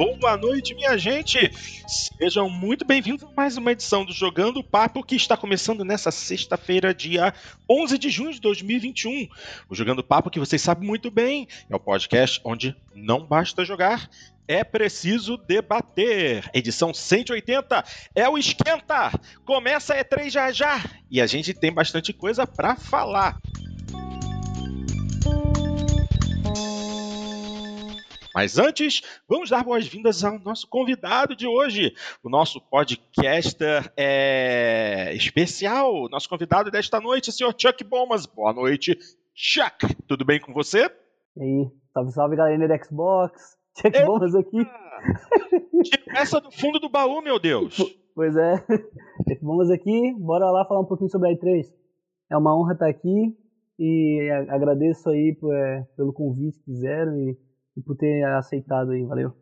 boa noite, minha gente! Sejam muito bem-vindos a mais uma edição do Jogando Papo que está começando nessa sexta-feira, dia 11 de junho de 2021. O Jogando Papo, que vocês sabem muito bem, é o podcast onde não basta jogar, é preciso debater. Edição 180 é o Esquenta. Começa a E3 já já e a gente tem bastante coisa para falar. Mas antes, vamos dar boas-vindas ao nosso convidado de hoje, o nosso podcaster é... especial, nosso convidado desta noite, o senhor Chuck Bomas. Boa noite, Chuck. Tudo bem com você? E aí, salve, salve galera do Xbox. Chuck Eita! Bomas aqui. Essa do fundo do baú, meu Deus. Pois é. Chuck Bomas aqui, bora lá falar um pouquinho sobre a E3. É uma honra estar aqui e agradeço aí é, pelo convite que fizeram e e por ter aceitado aí. Valeu.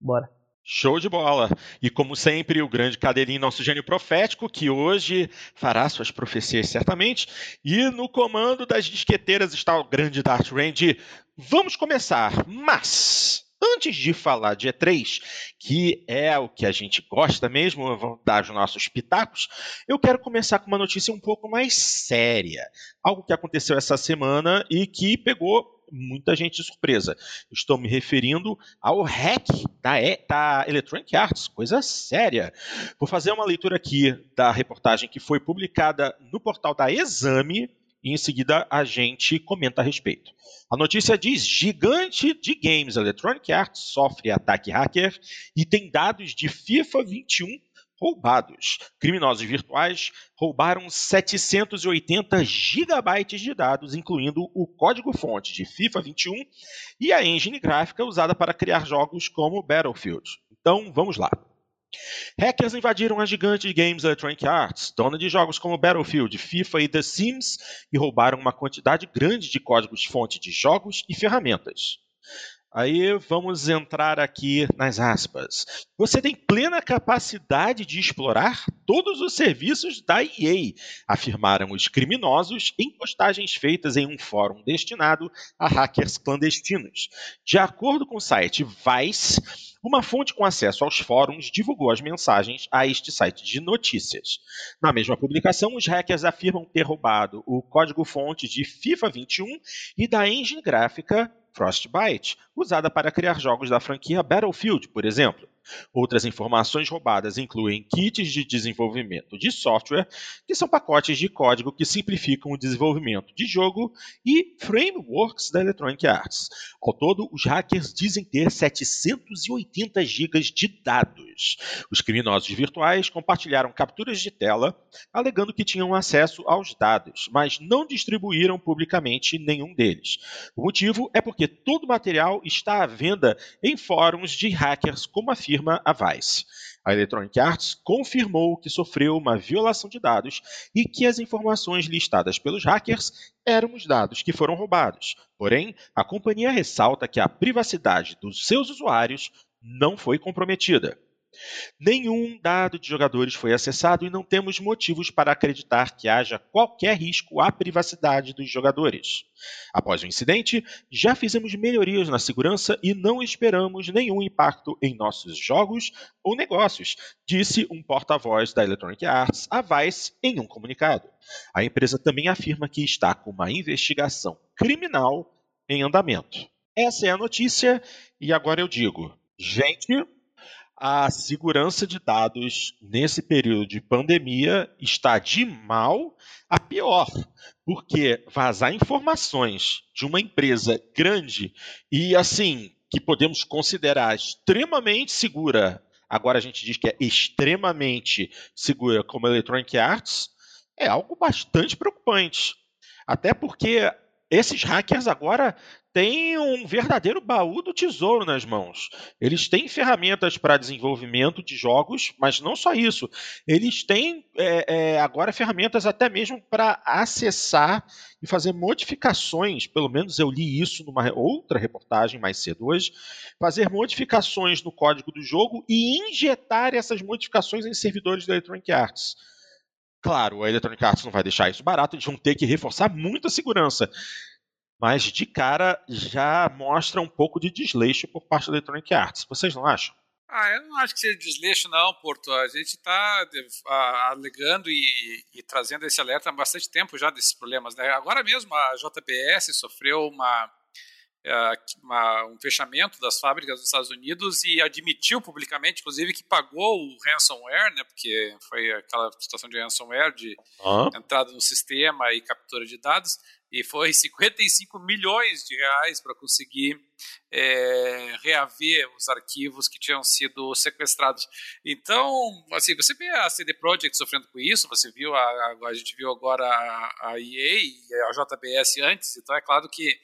Bora. Show de bola! E como sempre, o grande cadeirinho, nosso gênio profético, que hoje fará suas profecias certamente. E no comando das disqueteiras está o grande Darth Range. Vamos começar, mas antes de falar de E3, que é o que a gente gosta mesmo, vamos dar os nossos pitacos, eu quero começar com uma notícia um pouco mais séria. Algo que aconteceu essa semana e que pegou muita gente surpresa. Estou me referindo ao hack da, e, da Electronic Arts, coisa séria. Vou fazer uma leitura aqui da reportagem que foi publicada no portal da Exame e em seguida a gente comenta a respeito. A notícia diz: gigante de games Electronic Arts sofre ataque hacker e tem dados de FIFA 21 roubados. Criminosos virtuais roubaram 780 gigabytes de dados, incluindo o código-fonte de FIFA 21 e a engine gráfica usada para criar jogos como Battlefield. Então, vamos lá. Hackers invadiram a gigante games Electronic Arts, dona de jogos como Battlefield, FIFA e The Sims, e roubaram uma quantidade grande de códigos-fonte de jogos e ferramentas. Aí vamos entrar aqui nas aspas. Você tem plena capacidade de explorar todos os serviços da EA, afirmaram os criminosos em postagens feitas em um fórum destinado a hackers clandestinos. De acordo com o site Vice, uma fonte com acesso aos fóruns divulgou as mensagens a este site de notícias. Na mesma publicação, os hackers afirmam ter roubado o código-fonte de FIFA 21 e da engine gráfica Frostbite, usada para criar jogos da franquia Battlefield, por exemplo. Outras informações roubadas incluem kits de desenvolvimento de software, que são pacotes de código que simplificam o desenvolvimento de jogo, e frameworks da Electronic Arts. Ao todo, os hackers dizem ter 780 GB de dados. Os criminosos virtuais compartilharam capturas de tela, alegando que tinham acesso aos dados, mas não distribuíram publicamente nenhum deles. O motivo é porque todo o material está à venda em fóruns de hackers, como afirma afirma a Vice. A Electronic Arts confirmou que sofreu uma violação de dados e que as informações listadas pelos hackers eram os dados que foram roubados. Porém, a companhia ressalta que a privacidade dos seus usuários não foi comprometida. Nenhum dado de jogadores foi acessado e não temos motivos para acreditar que haja qualquer risco à privacidade dos jogadores. Após o incidente, já fizemos melhorias na segurança e não esperamos nenhum impacto em nossos jogos ou negócios, disse um porta-voz da Electronic Arts a Vice em um comunicado. A empresa também afirma que está com uma investigação criminal em andamento. Essa é a notícia e agora eu digo, gente, a segurança de dados nesse período de pandemia está de mal a pior, porque vazar informações de uma empresa grande e assim que podemos considerar extremamente segura, agora a gente diz que é extremamente segura como a Electronic Arts, é algo bastante preocupante. Até porque esses hackers agora têm um verdadeiro baú do tesouro nas mãos. Eles têm ferramentas para desenvolvimento de jogos, mas não só isso. Eles têm é, é, agora ferramentas até mesmo para acessar e fazer modificações. Pelo menos eu li isso numa outra reportagem mais cedo hoje. Fazer modificações no código do jogo e injetar essas modificações em servidores da Electronic Arts. Claro, a Electronic Arts não vai deixar isso barato, eles vão ter que reforçar muito a segurança. Mas de cara já mostra um pouco de desleixo por parte da Electronic Arts. Vocês não acham? Ah, eu não acho que seja desleixo, não, Porto. A gente está alegando e, e, trazendo esse alerta há bastante tempo já desses problemas. Né? Agora mesmo a JBS sofreu uma, é, uma, um fechamento das fábricas dos Estados Unidos e admitiu publicamente, inclusive, que pagou o ransomware, né, porque foi aquela situação de ransomware, de uhum. entrada no sistema e captura de dados, e foi 55 milhões de reais para conseguir é, reaver os arquivos que tinham sido sequestrados. Então, assim, você vê a CD Projekt sofrendo com isso, você viu, a, a, a gente viu agora a, a EA e a JBS antes, então é claro que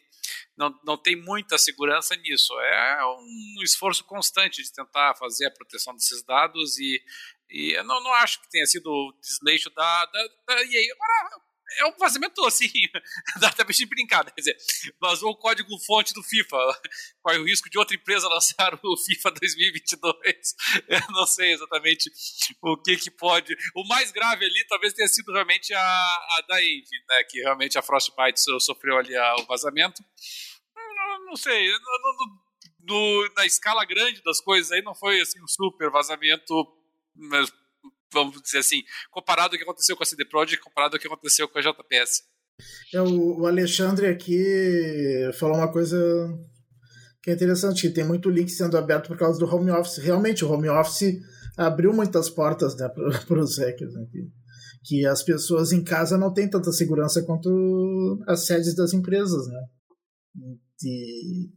não, não tem muita segurança nisso. É um esforço constante de tentar fazer a proteção desses dados e, e eu não, não acho que tenha sido desleixo da, da, da EA. Agora, é um vazamento assim, dá até de brincar, quer dizer, vazou o código fonte do FIFA, corre o risco de outra empresa lançar o FIFA 2022, eu não sei exatamente o que que pode, o mais grave ali talvez tenha sido realmente a, a da Envy, né, que realmente a Frostbite sofreu ali o vazamento, não, não sei, no, na escala grande das coisas aí não foi assim um super vazamento, mas vamos dizer assim, comparado ao que aconteceu com a CD Projekt, comparado ao que aconteceu com a JPS. É, o, Alexandre aqui falou uma coisa que é interessante, que tem muito link sendo aberto por causa do home office. Realmente, o home office abriu muitas portas né, para os hackers. Né, que, que as pessoas em casa não têm tanta segurança quanto as sedes das empresas. Né? E,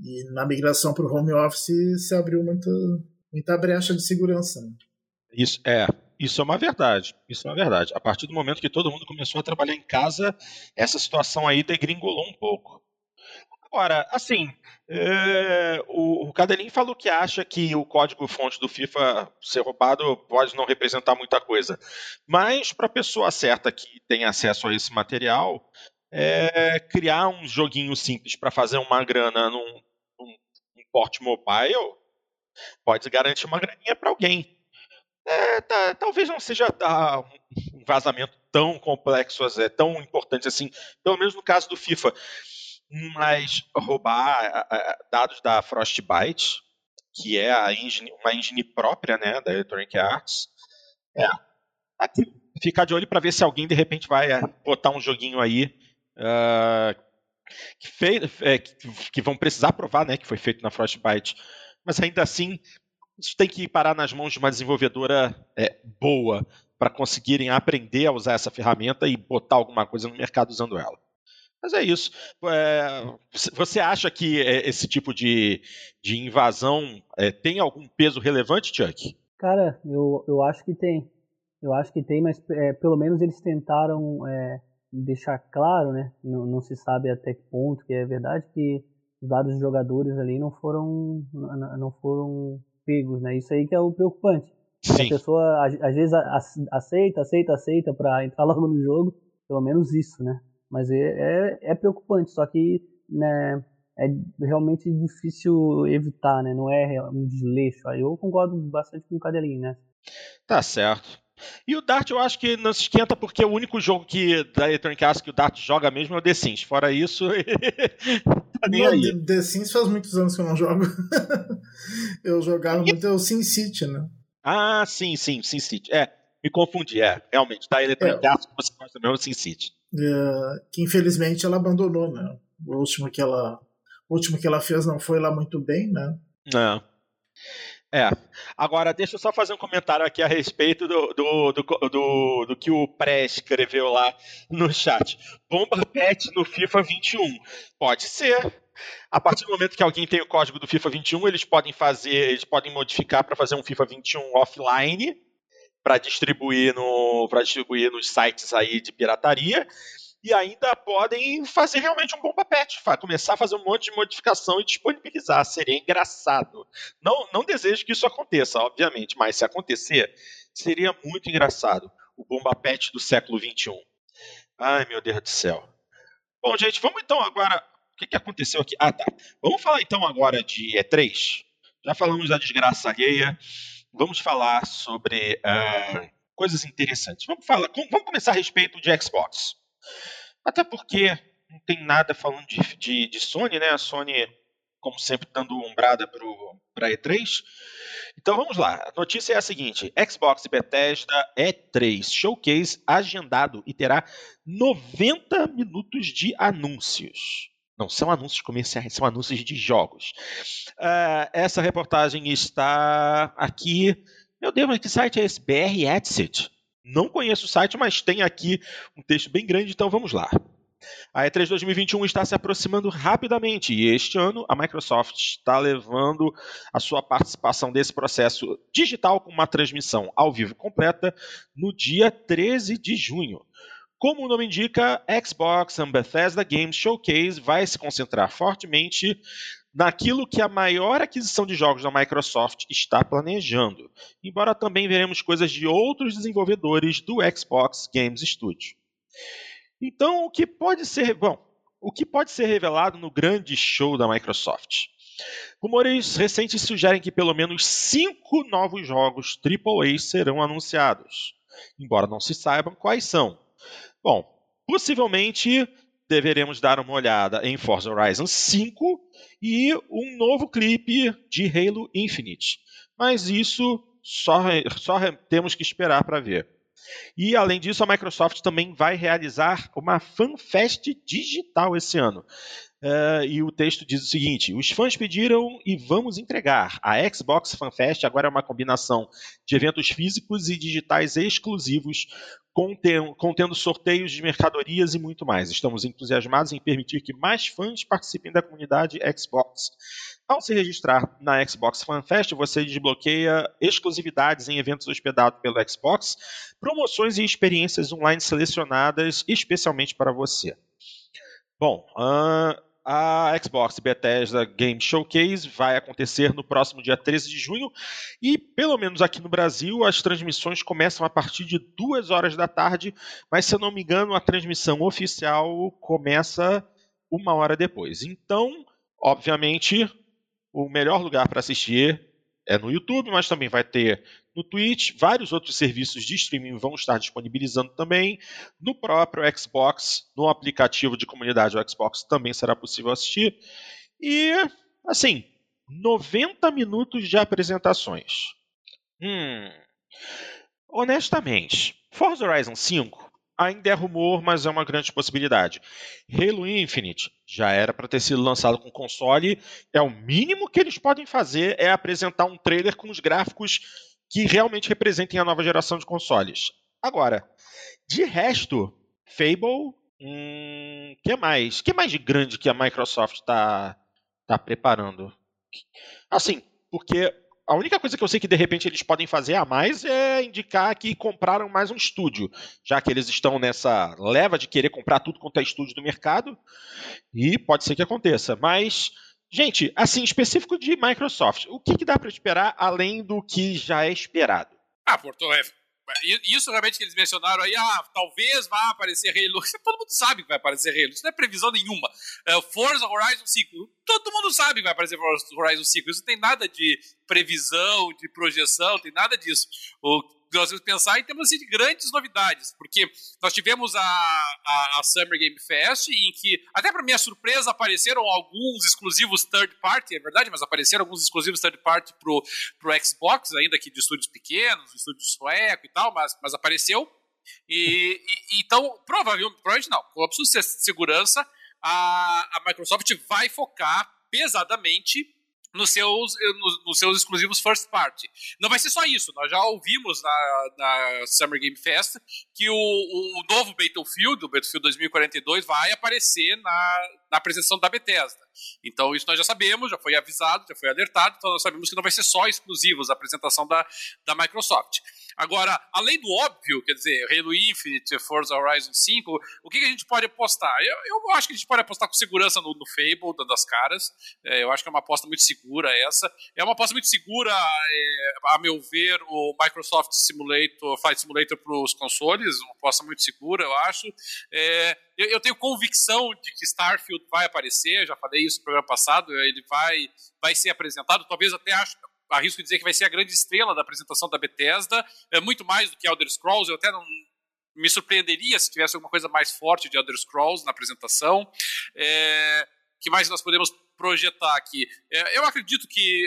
e na migração para o home office se abriu muita, muita brecha de segurança. Né? Isso é, isso é uma verdade. Isso é uma verdade. A partir do momento que todo mundo começou a trabalhar em casa, essa situação aí degringolou um pouco. Agora, assim, é, o, o Cadelin falou que acha que o código-fonte do FIFA ser roubado pode não representar muita coisa. Mas, para a pessoa certa que tem acesso a esse material, é, criar um joguinho simples para fazer uma grana num, num, num porte mobile pode garantir uma graninha para alguém. É, tá, talvez não seja tá, um vazamento tão complexo, é, tão importante assim, pelo menos no caso do FIFA. Mas roubar dados da Frostbite, que é engine, uma engine própria né, da Electronic Arts, é, aqui, ficar de olho para ver se alguém de repente vai é, botar um joguinho aí uh, que, fez, é, que, que, vão precisar provar né, que foi feito na Frostbite. Mas ainda assim, isso tem que parar nas mãos de uma desenvolvedora é, boa para conseguirem aprender a usar essa ferramenta e botar alguma coisa no mercado usando ela. Mas é isso. É, você acha que é, esse tipo de, de invasão é, tem algum peso relevante, Chuck? Cara, eu, eu acho que tem. Eu acho que tem, mas é, pelo menos eles tentaram é, deixar claro, né? Não, não, se sabe até que ponto que é verdade que os dados dos jogadores ali não foram não foram pegos, né? Isso aí que é o preocupante. A pessoa às vezes aceita, aceita, aceita para entrar logo no jogo, pelo menos isso, né? Mas é, é, é, preocupante, só que né, é realmente difícil evitar, né? Não é um desleixo. Aí eu concordo bastante com o Cadelinho, né? Tá certo. E o Dart eu acho que não se esquenta porque o único jogo que da Electronic Arts que o Dart joga mesmo é o The Sims. Fora isso, tá nem não, aí. The Sims faz muitos anos que eu não jogo. eu jogava muito o Sim City, né? Ah, sim, sim, Sim City. É, me confundi, é, realmente. Da Electronic é. Arts você gosta mesmo é o Sim City. É, que infelizmente ela abandonou, né? O último que ela, o último que ela fez não foi lá muito bem, né? Não. É. Agora, deixa eu só fazer um comentário aqui a respeito do, do, do, do, do que o Pré escreveu lá no chat. Bomba pet no FIFA 21. Pode ser. A partir do momento que alguém tem o código do FIFA 21, eles podem fazer, eles podem modificar para fazer um FIFA 21 offline para distribuir no para distribuir nos sites aí de pirataria e ainda podem fazer realmente um bomba pet, começar a fazer um monte de modificação e disponibilizar. Seria engraçado. Não, não desejo que isso aconteça, obviamente, mas se acontecer, seria muito engraçado. O bomba pet do século XXI. Ai, meu Deus do céu. Bom, gente, vamos então agora. O que, que aconteceu aqui? Ah, tá. Vamos falar então agora de E3. Já falamos da desgraça alheia. Vamos falar sobre uh, coisas interessantes. Vamos, falar, vamos começar a respeito de Xbox. Até porque não tem nada falando de, de, de Sony, né? A Sony como sempre, dando umbrada para E3. Então vamos lá. A notícia é a seguinte: Xbox e Bethesda E3 Showcase agendado e terá 90 minutos de anúncios. Não são anúncios comerciais, são anúncios de jogos. Uh, essa reportagem está aqui. Meu Deus, mas que site é esse? BR Exit. Não conheço o site, mas tem aqui um texto bem grande, então vamos lá. A E3 2021 está se aproximando rapidamente e este ano a Microsoft está levando a sua participação desse processo digital com uma transmissão ao vivo completa no dia 13 de junho. Como o nome indica, Xbox and Bethesda Games Showcase vai se concentrar fortemente naquilo que a maior aquisição de jogos da Microsoft está planejando, embora também veremos coisas de outros desenvolvedores do Xbox Games Studio. Então, o que pode ser, bom, o que pode ser revelado no grande show da Microsoft? Rumores recentes sugerem que pelo menos cinco novos jogos AAA serão anunciados, embora não se saibam quais são. Bom, possivelmente deveremos dar uma olhada em Forza Horizon 5 e um novo clipe de Halo Infinite, mas isso só, só temos que esperar para ver. E, além disso, a Microsoft também vai realizar uma FanFest digital esse ano. Uh, e o texto diz o seguinte: os fãs pediram e vamos entregar. A Xbox FanFest agora é uma combinação de eventos físicos e digitais exclusivos, contendo, contendo sorteios de mercadorias e muito mais. Estamos entusiasmados em permitir que mais fãs participem da comunidade Xbox. Ao se registrar na Xbox Fan Fest, você desbloqueia exclusividades em eventos hospedados pelo Xbox, promoções e experiências online selecionadas especialmente para você. Bom, a Xbox Bethesda Game Showcase vai acontecer no próximo dia 13 de junho e, pelo menos aqui no Brasil, as transmissões começam a partir de 2 horas da tarde, mas se eu não me engano, a transmissão oficial começa uma hora depois. Então, obviamente, o melhor lugar para assistir é no YouTube, mas também vai ter no Twitch. Vários outros serviços de streaming vão estar disponibilizando também. No próprio Xbox, no aplicativo de comunidade do Xbox, também será possível assistir. E, assim, 90 minutos de apresentações. Hum. Honestamente, Forza Horizon 5 ainda é rumor, mas é uma grande possibilidade. Halo Infinite já era para ter sido lançado com console, é o mínimo que eles podem fazer é apresentar um trailer com os gráficos que realmente representem a nova geração de consoles. Agora, de resto, Fable, hum, que mais? Que mais de grande que a Microsoft está tá preparando? Assim, porque a única coisa que eu sei que de repente eles podem fazer a mais é indicar que compraram mais um estúdio, já que eles estão nessa leva de querer comprar tudo quanto é estúdio do mercado, e pode ser que aconteça. Mas, gente, assim, específico de Microsoft, o que, que dá para esperar além do que já é esperado? Ah, Porto, é, isso realmente que eles mencionaram aí, ah, talvez vá aparecer Halo. Todo mundo sabe que vai aparecer Halo. Isso não é previsão nenhuma. É, Forza Horizon 5. Todo mundo sabe que vai aparecer Forza Horizon 5. Isso não tem nada de previsão, de projeção, tem nada disso. O nós vamos pensar em termos de grandes novidades, porque nós tivemos a, a, a Summer Game Fest, em que, até para minha surpresa, apareceram alguns exclusivos third party, é verdade, mas apareceram alguns exclusivos third party pro, pro Xbox, ainda que de estúdios pequenos, estúdios sueco e tal, mas, mas apareceu. E, e, então, provavelmente, provavelmente não, com absoluta segurança, a, a Microsoft vai focar pesadamente nos seus, nos, nos, seus exclusivos first party. Não vai ser só isso, nós já ouvimos na, na Summer Game Fest que o, o novo Battlefield, o Battlefield 2042, vai aparecer na, na apresentação da Bethesda. Então, isso nós já sabemos, já foi avisado, já foi alertado, então nós sabemos que não vai ser só exclusivos a apresentação da, da Microsoft. Agora, além do óbvio, quer dizer, Halo Infinite, Forza Horizon 5, o que, que a gente pode apostar? Eu, eu, acho que a gente pode apostar com segurança no, no Fable, dando as caras. É, eu acho que é uma aposta muito segura essa. É uma aposta muito segura, é, a meu ver, o Microsoft Simulator, Flight Simulator para os consoles, uma aposta muito segura, eu acho. É, eu, eu, tenho convicção de que Starfield vai aparecer, já falei isso no programa passado, ele vai, vai ser apresentado, talvez até acho, arrisco dizer que vai ser a grande estrela da apresentação da Bethesda, é muito mais do que Elder Scrolls, eu até não me surpreenderia se tivesse alguma coisa mais forte de Elder Scrolls na apresentação. É, que mais nós podemos projetar aqui. É, eu acredito que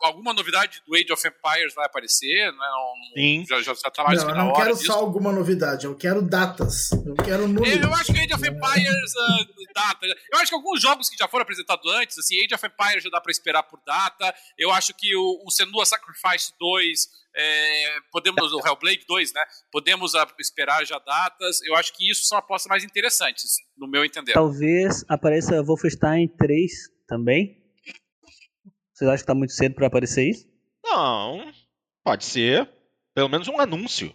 alguma novidade do Age of Empires vai aparecer, né? Não, Sim. Já, já tá mais não, que eu não quero disso. só alguma novidade, eu quero datas. Eu quero números. Eu acho que Age of Empires uh, data. Eu acho que alguns jogos que já foram apresentados antes, assim, Age of Empires já dá pra esperar por data. Eu acho que o, o Senua Sacrifice 2, é, podemos, o Hellblade 2, né? Podemos esperar já datas. Eu acho que isso são apostas mais interessantes, no meu entender. Talvez apareça Wolfenstein 3 também. Vocês acham que tá muito cedo pra aparecer isso? Não, pode ser pelo menos um anúncio.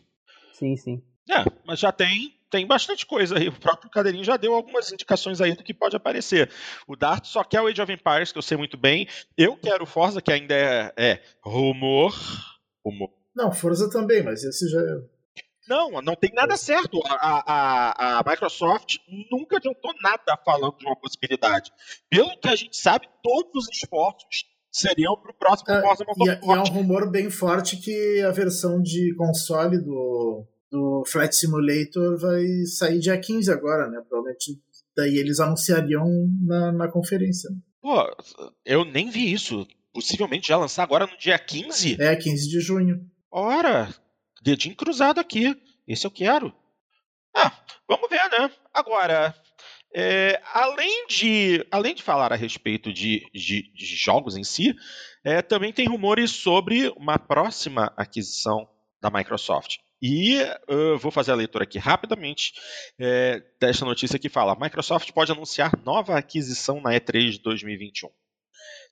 Sim, sim. É, mas já tem tem bastante coisa aí. O próprio Cadeirinho já deu algumas indicações aí do que pode aparecer. O Dart só quer o Age of Empires, que eu sei muito bem. Eu quero o Forza, que ainda é, é rumor. Rumor. Não, Forza também, mas esse já é. Não, não tem nada certo. A, a, a Microsoft nunca adiantou nada falando de uma possibilidade. Pelo que a gente sabe, todos os esforços seriam para o próximo É, Forza e, e é um Motorsport. rumor bem forte que a versão de console do, do Flight Simulator vai sair dia 15 agora, né? Provavelmente daí eles anunciariam na, na conferência. Pô, eu nem vi isso. Possivelmente já lançar agora no dia 15? É, 15 de junho. Ora, dedinho cruzado aqui. Esse eu quero. Ah, vamos ver, né? Agora, é, além, de, além de falar a respeito de, de, de jogos em si, é, também tem rumores sobre uma próxima aquisição da Microsoft. E eu vou fazer a leitura aqui rapidamente é, desta notícia que fala: Microsoft pode anunciar nova aquisição na E3 de 2021.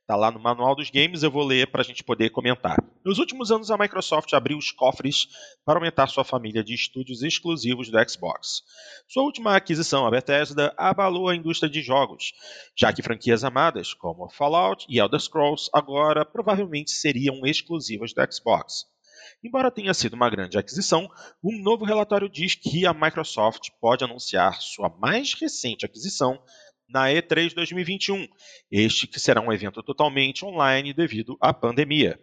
Está lá no manual dos games, eu vou ler para a gente poder comentar. Nos últimos anos, a Microsoft abriu os cofres para aumentar sua família de estúdios exclusivos do Xbox. Sua última aquisição, a Bethesda, abalou a indústria de jogos, já que franquias amadas como Fallout e Elder Scrolls agora provavelmente seriam exclusivas do Xbox. Embora tenha sido uma grande aquisição, um novo relatório diz que a Microsoft pode anunciar sua mais recente aquisição na E3 2021, este que será um evento totalmente online devido à pandemia.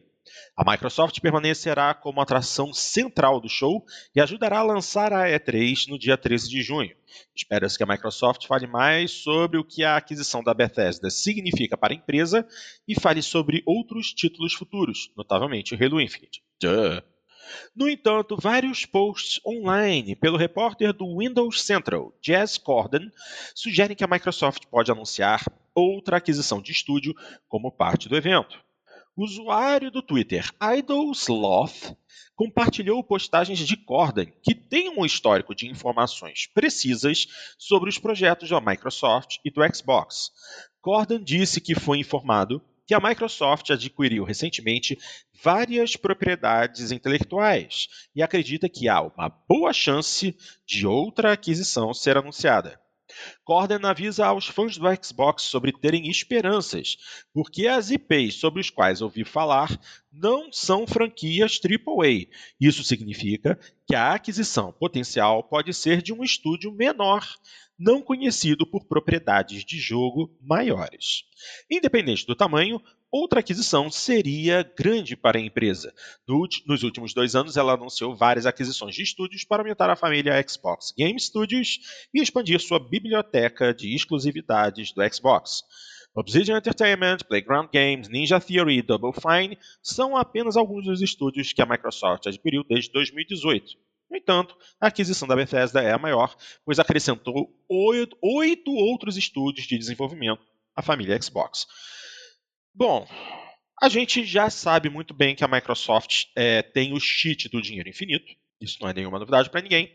A Microsoft permanecerá como atração central do show e ajudará a lançar a E3 no dia 13 de junho. Espera-se que a Microsoft fale mais sobre o que a aquisição da Bethesda significa para a empresa e fale sobre outros títulos futuros, notavelmente Halo Infinite. Duh. No entanto, vários posts online pelo repórter do Windows Central, Jazz Corden, sugerem que a Microsoft pode anunciar outra aquisição de estúdio como parte do evento. O usuário do Twitter IdleSloth compartilhou postagens de Corden que têm um histórico de informações precisas sobre os projetos da Microsoft e do Xbox. Corden disse que foi informado que a Microsoft adquiriu recentemente várias propriedades intelectuais e acredita que há uma boa chance de outra aquisição ser anunciada. Corden avisa aos fãs do Xbox sobre terem esperanças, porque as IPs sobre os quais ouvi falar não são franquias AAA. Isso significa que a aquisição potencial pode ser de um estúdio menor, não conhecido por propriedades de jogo maiores. Independente do tamanho, outra aquisição seria grande para a empresa. No, nos últimos dois anos, ela anunciou várias aquisições de estúdios para aumentar a família Xbox Game Studios e expandir sua biblioteca de exclusividades do Xbox. Obsidian Entertainment, Playground Games, Ninja Theory e Double Fine são apenas alguns dos estúdios que a Microsoft adquiriu desde 2018. No entanto, a aquisição da Bethesda é a maior, pois acrescentou oito outros estúdios de desenvolvimento à família Xbox. Bom, a gente já sabe muito bem que a Microsoft é, tem o cheat do dinheiro infinito. Isso não é nenhuma novidade para ninguém.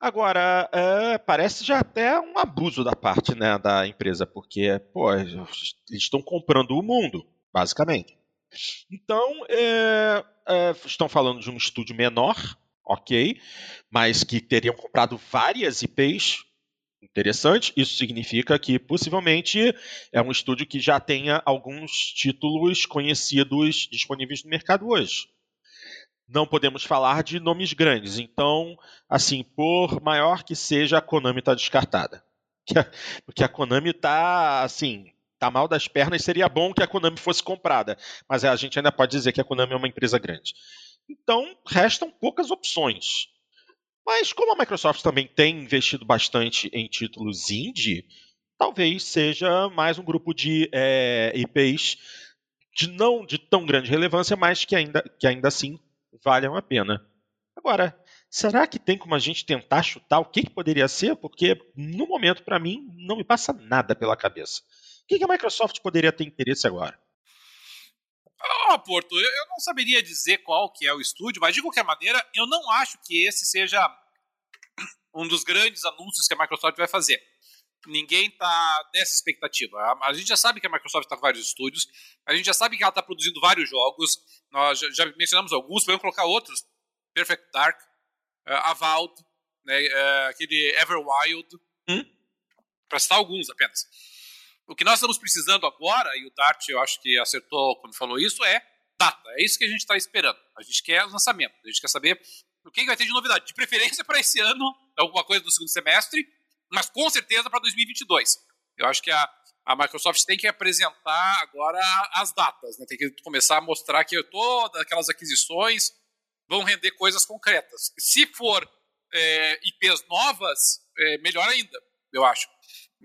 Agora, é, parece já até um abuso da parte né, da empresa, porque pô, eles estão comprando o mundo, basicamente. Então, é, é, estão falando de um estúdio menor, ok, mas que teriam comprado várias IPs. Interessante, isso significa que possivelmente é um estúdio que já tenha alguns títulos conhecidos disponíveis no mercado hoje. Não podemos falar de nomes grandes, então, assim, por maior que seja, a Konami está descartada. Porque a Konami está, assim, tá mal das pernas, seria bom que a Konami fosse comprada, mas a gente ainda pode dizer que a Konami é uma empresa grande. Então, restam poucas opções. Mas como a Microsoft também tem investido bastante em títulos indie, talvez seja mais um grupo de é, IPs de não de tão grande relevância, mas que ainda, que ainda assim valham a pena. Agora, será que tem como a gente tentar chutar o que, que poderia ser? Porque no momento, para mim, não me passa nada pela cabeça. O que, que a Microsoft poderia ter interesse agora? Oh, Porto, eu não saberia dizer qual que é o estúdio, mas de qualquer maneira, eu não acho que esse seja um dos grandes anúncios que a Microsoft vai fazer. Ninguém está nessa expectativa. A, a, gente já sabe que a Microsoft está com vários estúdios, a gente já sabe que ela está produzindo vários jogos, nós já, já, mencionamos alguns, podemos colocar outros. Perfect Dark, uh, Avowed, né, uh, aquele Everwild, hum? para citar alguns apenas. O que nós estamos precisando agora, e o Dart eu acho que acertou quando falou isso, é data. É isso que a gente está esperando. A gente quer lançamento, a gente quer saber o que vai ter de novidade. De preferência para esse ano, alguma coisa do segundo semestre, mas com certeza para 2022. Eu acho que a, a Microsoft tem que apresentar agora as datas, né? tem que começar a mostrar que todas aquelas aquisições vão render coisas concretas. Se for é, IPs novas, é, melhor ainda, eu acho.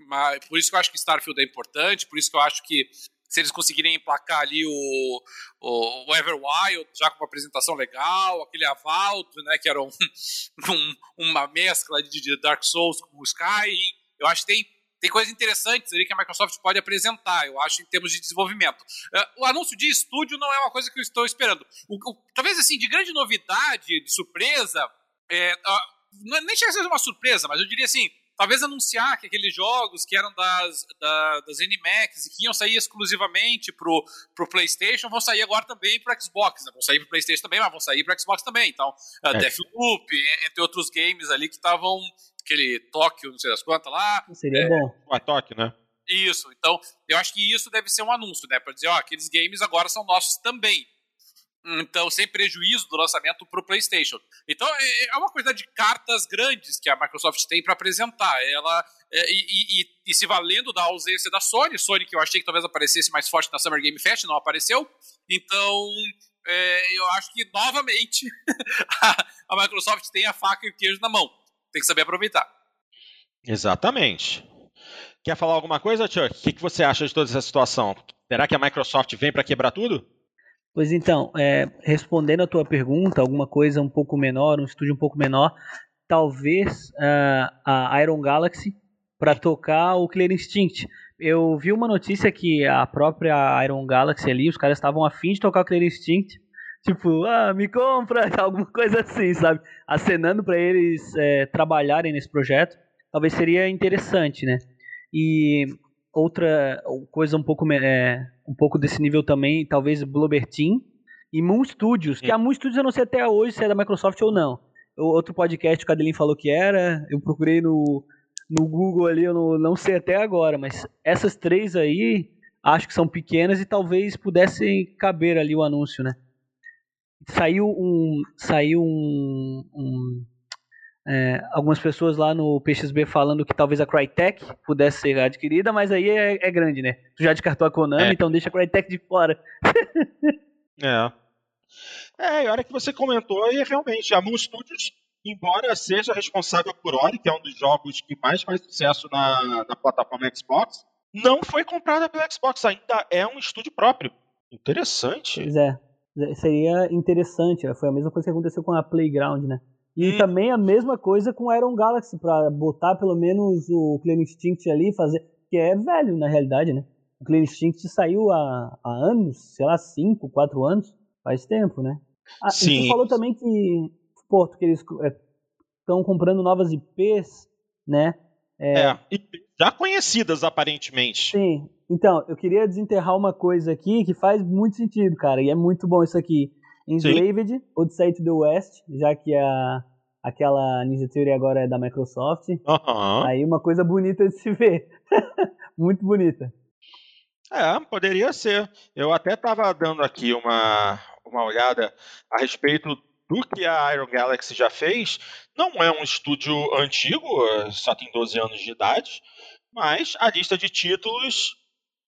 Mas, por isso que eu acho que Starfield é importante, por isso que eu acho que se eles conseguirem emplacar ali o, o, o Everwild, já com uma apresentação legal, aquele Avald, né, que era um, um, uma mescla de, Dark Souls com o Sky, eu acho que tem, tem coisas interessantes ali que a Microsoft pode apresentar, eu acho, em termos de desenvolvimento. Uh, o anúncio de estúdio não é uma coisa que eu estou esperando. O, o, talvez, assim, de grande novidade, de surpresa, é, uh, nem chega a ser uma surpresa, mas eu diria assim, talvez anunciar que aqueles jogos que eram das, da, das NMAX e que iam sair exclusivamente pro, pro PlayStation vão sair agora também pro Xbox. Né? Vão sair pro PlayStation também, mas vão sair pro Xbox também. Então, uh, é. Deathloop, entre outros games ali que estavam. Aquele Tóquio, não sei das quantas lá. Seria é, bom. A Tóquio, né? Isso, então eu acho que isso deve ser um anúncio, né? Para dizer, ó, aqueles games agora são nossos também. Então, sem prejuízo do lançamento para o PlayStation. Então, é, é uma coisa de cartas grandes que a Microsoft tem para apresentar. Ela é, e, e, e, se valendo da ausência da Sony, Sony que eu achei que talvez aparecesse mais forte na Summer Game Fest, não apareceu. Então, é, eu acho que novamente a, a Microsoft tem a faca e o queijo na mão. Tem que saber aproveitar. Exatamente. Quer falar alguma coisa, Chuck? O que, que você acha de toda essa situação? Será que a Microsoft vem para quebrar tudo? Pois então, é, respondendo a tua pergunta, alguma coisa um pouco menor, um estúdio um pouco menor, talvez uh, a Iron Galaxy para tocar o Clear Instinct. Eu vi uma notícia que a própria Iron Galaxy ali, os caras estavam afim de tocar o Clear Instinct, tipo, ah, me compra, alguma coisa assim, sabe? Acenando para eles é, trabalharem nesse projeto, talvez seria interessante, né? E outra coisa um pouco é, um pouco desse nível também, talvez Bloober Team e Moon Studios, que a Moon Studios eu não sei até hoje se é da Microsoft ou não. O outro podcast o Cadelin falou que era, eu procurei no, no Google ali, eu não, não sei até agora, mas essas três aí acho que são pequenas e talvez pudessem caber ali o anúncio, né? Saiu um saiu um, um é, algumas pessoas lá no PXB falando que talvez a Crytek pudesse ser adquirida, mas aí é, é grande, né? Tu já descartou a Konami, é. então deixa a Crytek de fora. é. É, e a hora que você comentou, e realmente, a Moon Studios, embora seja responsável por Ori, que é um dos jogos que mais faz sucesso na, na plataforma Xbox, não foi comprada pela Xbox, ainda é um estúdio próprio. Interessante. Pois é. Seria interessante. Foi a mesma coisa que aconteceu com a Playground, né? E hum. também a mesma coisa com Iron Galaxy, para botar pelo menos o Clean Instinct ali, fazer. Que é velho na realidade, né? O Clean Instinct saiu há, há anos, sei lá, 5, 4 anos. Faz tempo, né? Ah, Sim. E tu falou também que, Porto, que eles estão é, comprando novas IPs, né? É, é já conhecidas aparentemente. Sim. Então, eu queria desenterrar uma coisa aqui que faz muito sentido, cara, e é muito bom isso aqui. Enslaved, Odyssey to the West, já que a, aquela Ninja Theory agora é da Microsoft. Uhum. Aí uma coisa bonita de se ver. Muito bonita. É, poderia ser. Eu até estava dando aqui uma, uma olhada a respeito do que a Iron Galaxy já fez. Não é um estúdio antigo, só tem 12 anos de idade, mas a lista de títulos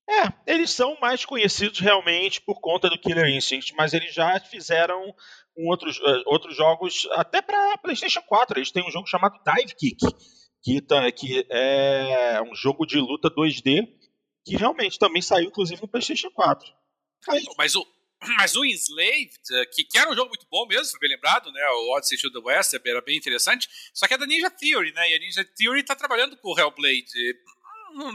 é, eles são mais conhecidos realmente por conta do Killer Instinct, mas eles já fizeram um outros, uh, outros jogos até para PlayStation 4. Eles têm um jogo chamado Dive Kick, que, tá, que é um jogo de luta 2D que realmente também saiu, inclusive, no PlayStation 4. Mas o, mas o Enslaved, eh, que, que era um jogo muito bom mesmo, foi bem lembrado, né? O Odyssey to the West era bem interessante, só que é da Ninja Theory, né? E a Ninja Theory está trabalhando com o Hellblade.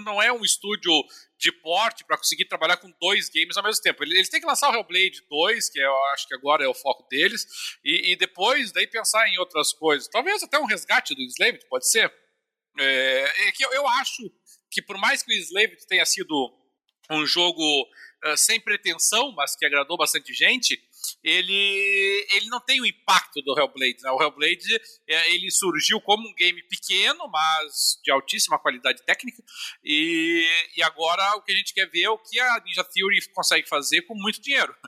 Não é um estúdio de porte para conseguir trabalhar com dois games ao mesmo tempo. Eles têm que lançar o Hellblade 2, que eu acho que agora é o foco deles, e, e depois daí pensar em outras coisas. Talvez até um resgate do Enslaved, pode ser. É, é que eu, eu acho que por mais que o Enslaved tenha sido um jogo uh, sem pretensão, mas que agradou bastante gente, ele, ele não tem o impacto do Hellblade. Né? O Hellblade é, ele surgiu como um game pequeno, mas de altíssima qualidade técnica, e, e agora o que a gente quer ver é o que a Ninja Theory consegue fazer com muito dinheiro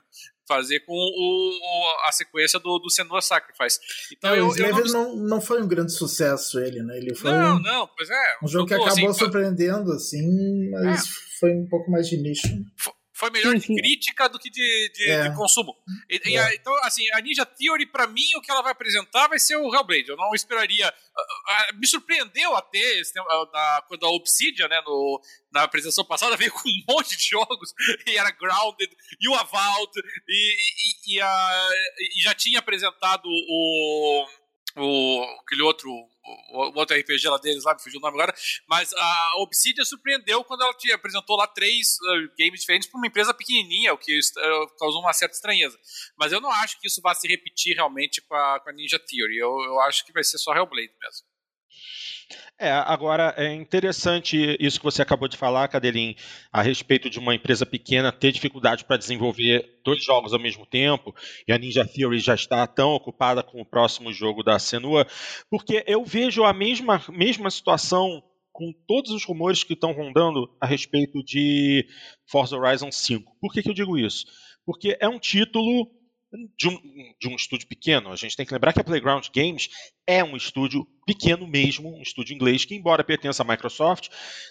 fazer com o, a sequência do, do Senua Sacrifice. Então, é, eu, eu não... não... não foi um grande sucesso ele, né? Ele foi não, um, não, pois é. Um jogo que acabou assim, surpreendendo, assim, mas é. foi um pouco mais de nicho. Foi, foi melhor de crítica do que de, de, é. de consumo. E, é. então, assim, a Ninja Theory, para mim, o que ela vai apresentar vai ser o Hellblade. Eu não esperaria. Me surpreendeu até na, quando a Obsidian, né, no, na apresentação passada, veio com um monte de jogos, e era Grounded, e o Avowed, e, e, e, a, e já tinha apresentado o, o aquele outro o, outro RPG lá deles, lá, me fugiu o nome agora, mas a Obsidian surpreendeu quando ela te apresentou lá três uh, games diferentes para uma empresa pequenininha, o que uh, causou uma certa estranheza. Mas eu não acho que isso vá se repetir realmente com a, com a Ninja Theory, eu, eu acho que vai ser só Hellblade mesmo. É, agora é interessante isso que você acabou de falar, Cadelin, a respeito de uma empresa pequena ter dificuldade para desenvolver dois jogos ao mesmo tempo, e a Ninja Theory já está tão ocupada com o próximo jogo da Senua, porque eu vejo a mesma, mesma situação com todos os rumores que estão rondando a respeito de Forza Horizon 5. Por que, que eu digo isso? Porque é um título de um, de um estúdio pequeno. A gente tem que lembrar que a Playground Games é um estúdio pequeno mesmo, um estúdio inglês que, embora pertença à Microsoft,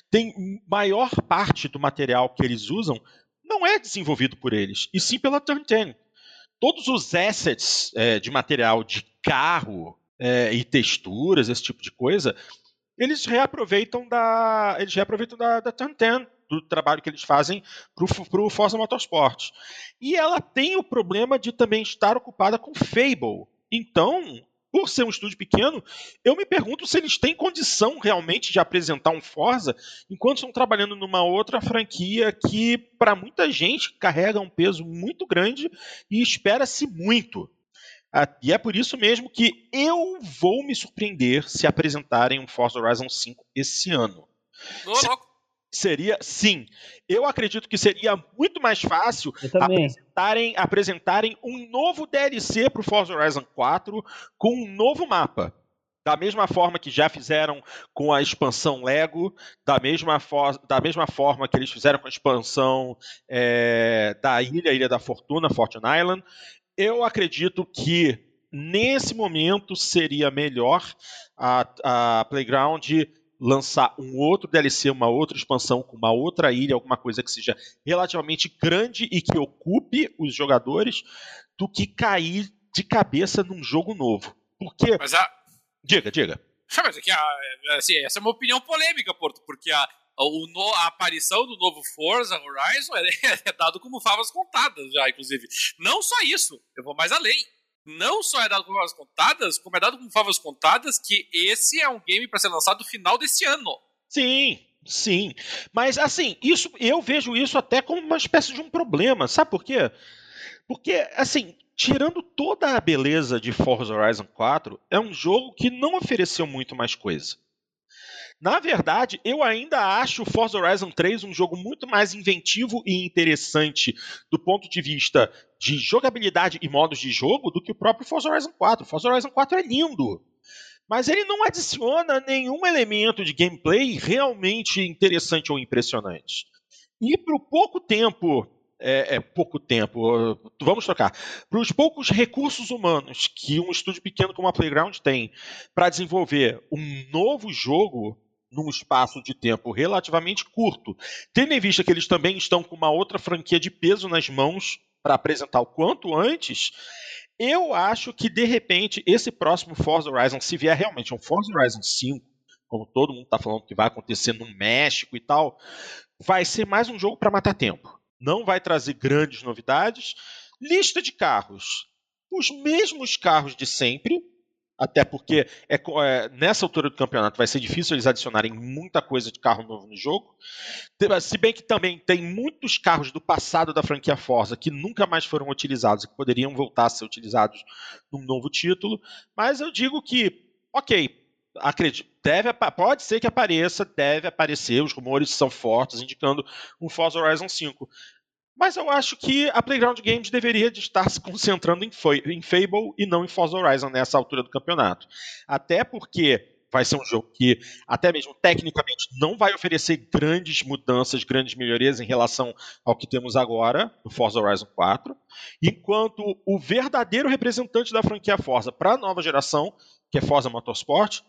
tem maior parte do material que eles usam não é desenvolvido por eles, e sim pela Turn 10. Todos os assets é, de material de carro é, e texturas, esse tipo de coisa, eles reaproveitam da, eles reaproveitam da, da Turn 10 do trabalho que eles fazem para o Forza Motorsport. E ela tem o problema de também estar ocupada com Fable. Então, por ser um estúdio pequeno, eu me pergunto se eles têm condição realmente de apresentar um Forza enquanto estão trabalhando numa outra franquia que, para muita gente, carrega um peso muito grande e espera-se muito. Ah, e é por isso mesmo que eu vou me surpreender se apresentarem um Forza Horizon 5 esse ano. se, seria, sim, eu acredito que seria muito mais fácil apresentarem, apresentarem um novo DLC para o Forza Horizon 4 com um novo mapa. Da mesma forma que já fizeram com a expansão Lego, da mesma, da mesma forma que eles fizeram com a expansão é, da ilha, Ilha da Fortuna, Fortune Island, eu acredito que nesse momento seria melhor a, a Playground lançar um outro DLC, uma outra expansão com uma outra ilha, alguma coisa que seja relativamente grande e que ocupe os jogadores, do que cair de cabeça num jogo novo. Porque. Mas a... Diga, diga. Mas é que a, assim, essa é uma opinião polêmica, Porto, porque a, o, a aparição do novo Forza Horizon é, é dado como favas contadas já, inclusive. Não só isso, eu vou mais além não só é dado com favas contadas, como é dado com favas contadas que esse é um game para ser lançado no final desse ano. Sim, sim. Mas assim, isso eu vejo isso até como uma espécie de um problema. Sabe por quê? Porque, assim, tirando toda a beleza de Forza Horizon 4, é um jogo que não ofereceu muito mais coisa. Na verdade, eu ainda acho Forza Horizon 3 um jogo muito mais inventivo e interessante do ponto de vista de jogabilidade e modos de jogo do que o próprio Forza Horizon 4. Forza Horizon 4 é lindo, mas ele não adiciona nenhum elemento de gameplay realmente interessante ou impressionante. E para o pouco tempo é, é, pouco tempo, vamos trocar, para os poucos recursos humanos que um estúdio pequeno como a Playground tem para desenvolver um novo jogo, num espaço de tempo relativamente curto, tendo em vista que eles também estão com uma outra franquia de peso nas mãos para apresentar o quanto antes, eu acho que de repente esse próximo Forza Horizon, se vier realmente um Forza Horizon 5 como todo mundo está falando que vai acontecer no México e tal, vai ser mais um jogo para matar tempo. Não vai trazer grandes novidades. Lista de carros. Os mesmos carros de sempre, até porque é, é, nessa altura do campeonato vai ser difícil eles adicionarem muita coisa de carro novo no jogo. Se bem que também tem muitos carros do passado da franquia Forza que nunca mais foram utilizados e que poderiam voltar a ser utilizados num novo título. Mas eu digo que, ok, acredito, deve, pode ser que apareça, deve aparecer, os rumores são fortes indicando um Forza Horizon 5. Mas eu acho que a Playground Games deveria de estar se concentrando em, em Fable e não em Forza Horizon nessa altura do campeonato. Até porque vai ser um jogo que, até mesmo tecnicamente, não vai oferecer grandes mudanças, grandes melhorias em relação ao que temos agora no Forza Horizon 4, enquanto o verdadeiro representante da franquia Forza para a nova geração, que é Forza Motorsport,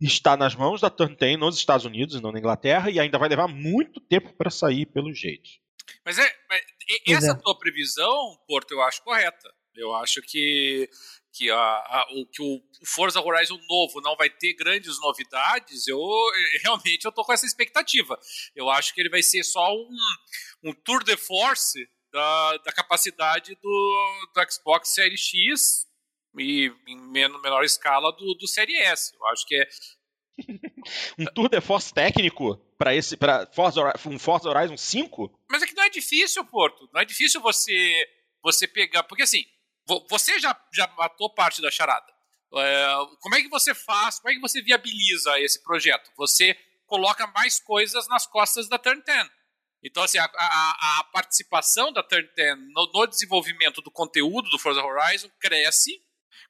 está nas mãos da Turn 10 nos Estados Unidos e não na Inglaterra, e ainda vai levar muito tempo para sair pelo jeito. Mas é, essa é. tua previsão, Porto, eu acho correta. Eu acho que, que, a, a, o, que o Forza Horizon novo não vai ter grandes novidades. Eu realmente eu tô com essa expectativa. Eu acho que ele vai ser só um, um tour de force da, da capacidade do, do Xbox Series X e em menor escala do, do Series S. Eu acho que é um tour de force técnico para esse para Forza, um Forza Horizon 5? Mas é que não é difícil, Porto. Não é difícil você você pegar, porque assim, você já já matou parte da charada. É, como é que você faz? Como é que você viabiliza esse projeto? Você coloca mais coisas nas costas da Turn 10. Então, assim, a, a, a participação da Turn 10 no, no desenvolvimento do conteúdo do Forza Horizon cresce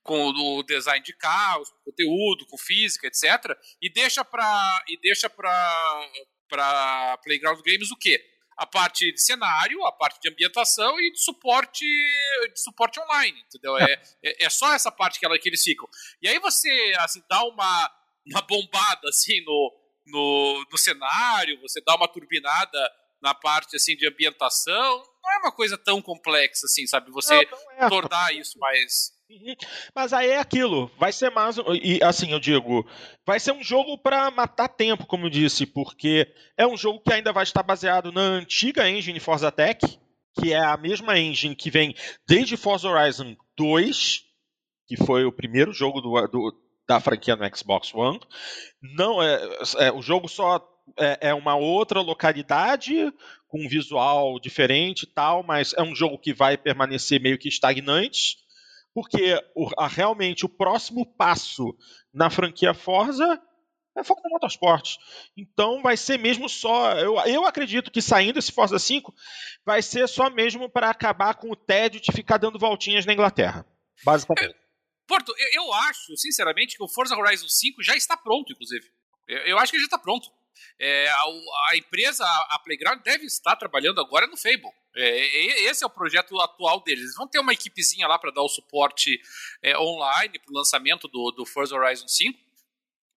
com o design de carros, com conteúdo, com física, etc. E deixa para e deixa para para Playground Games o quê? A parte de cenário, a parte de ambientação e de suporte de suporte online, entendeu? É, é, é só essa parte que, ela, que eles ficam. E aí você assim dá uma uma bombada assim no, no, no cenário, você dá uma turbinada na parte assim de ambientação, não é uma coisa tão complexa assim, sabe? Você não, não é. tornar isso mais. Mas aí é aquilo, vai ser mais e assim eu digo, vai ser um jogo para matar tempo, como eu disse, porque é um jogo que ainda vai estar baseado na antiga engine Forza Tech, que é a mesma engine que vem desde Forza Horizon 2, que foi o primeiro jogo do, do, da franquia no Xbox One. Não é, é o jogo só é, é, uma outra localidade com um visual diferente e tal, mas é um jogo que vai permanecer meio que estagnante porque o, a, realmente o próximo passo na franquia Forza é Forza Motorsport. Então vai ser mesmo só. Eu, eu acredito que saindo esse Forza 5 vai ser só mesmo para acabar com o tédio de ficar dando voltinhas na Inglaterra. Basicamente. É, Porto, eu, eu, acho, sinceramente, que o Forza Horizon 5 já está pronto, inclusive. Eu, eu acho que ele já está pronto. É, a, a, empresa, a Playground, deve estar trabalhando agora no Fable. É, esse é o projeto atual deles. Eles vão ter uma equipezinha lá para dar o suporte é, online para o lançamento do, do Forza Horizon 5.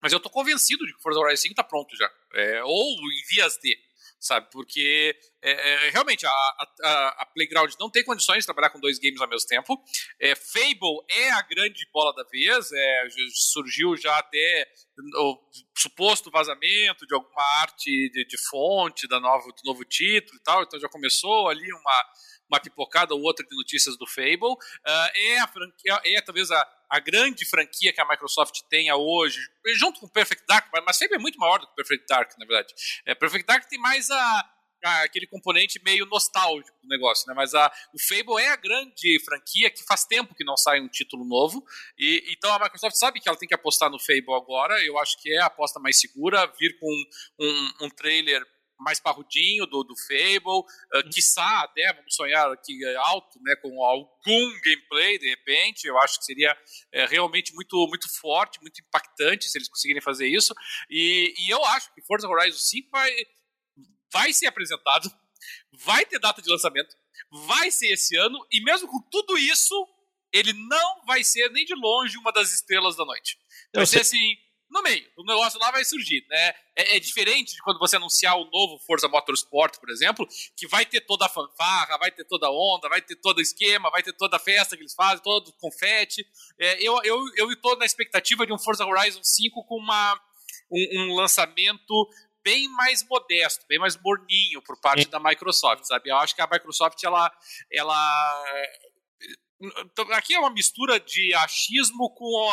Mas eu estou convencido de que o Forza Horizon 5 está pronto já. É, ou em vias de sabe? Porque é, é, realmente a, a, a, Playground não tem condições de trabalhar com dois games ao mesmo tempo. É, Fable é a grande bola da vez, é, surgiu já até o suposto vazamento de alguma arte de, de fonte da nova, do novo título e tal, então já começou ali uma, uma pipocada ou outra de notícias do Fable. Uh, é, a franquia, é talvez a, a grande franquia que a Microsoft tenha hoje, junto com o Perfect Dark, mas Fable é muito maior do que o Perfect Dark, na verdade. É, Perfect Dark tem mais a, a, aquele componente meio nostálgico do negócio, né? Mas a, o Fable é a grande franquia que faz tempo que não sai um título novo, e então a Microsoft sabe que ela tem que apostar no Fable agora. Eu acho que é a aposta mais segura, vir com um, um trailer mais parrudinho do, do Fable, uh, quiçá até, vamos sonhar aqui é, alto, né, com algum gameplay de repente, eu acho que seria é, realmente muito, muito forte, muito impactante se eles conseguirem fazer isso, e, e eu acho que Forza Horizon 5 vai, vai ser apresentado, vai ter data de lançamento, vai ser esse ano, e mesmo com tudo isso, ele não vai ser nem de longe uma das estrelas da noite. Vai ser assim no meio. O negócio lá vai surgir, né? É, é, diferente de quando você anunciar o novo Forza Motorsport, por exemplo, que vai ter toda a fanfarra, vai ter toda a onda, vai ter todo o esquema, vai ter toda a festa que eles fazem, todo o confete. É, eu, eu, eu estou na expectativa de um Forza Horizon 5 com uma um, um lançamento bem mais modesto, bem mais morninho por parte da Microsoft, sabe? Eu acho que a Microsoft ela ela aqui é uma mistura de achismo com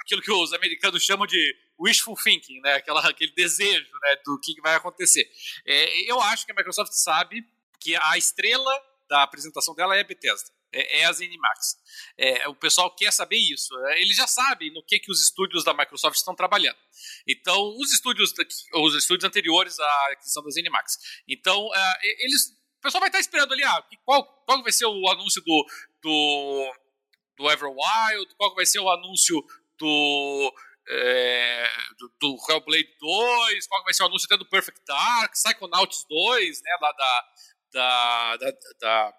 aquilo que os americanos chamam de wishful thinking, né? Aquela, aquele desejo né? do que vai acontecer. É, eu acho que a Microsoft sabe que a estrela da apresentação dela é a Bethesda. É, é a ZeniMax. É, o pessoal quer saber isso. É, eles já sabem no que, que os estúdios da Microsoft estão trabalhando. Então, os estúdios, os estúdios anteriores à aquisição da ZeniMax. Então, é, eles, o pessoal vai estar esperando ali, ah, qual, qual vai ser o anúncio do, do, do Everwild, qual vai ser o anúncio do, é, do, do, Hellblade 2, qual vai ser o anúncio até do Perfect Dark, Psychonauts 2, né, lá da, da, da, da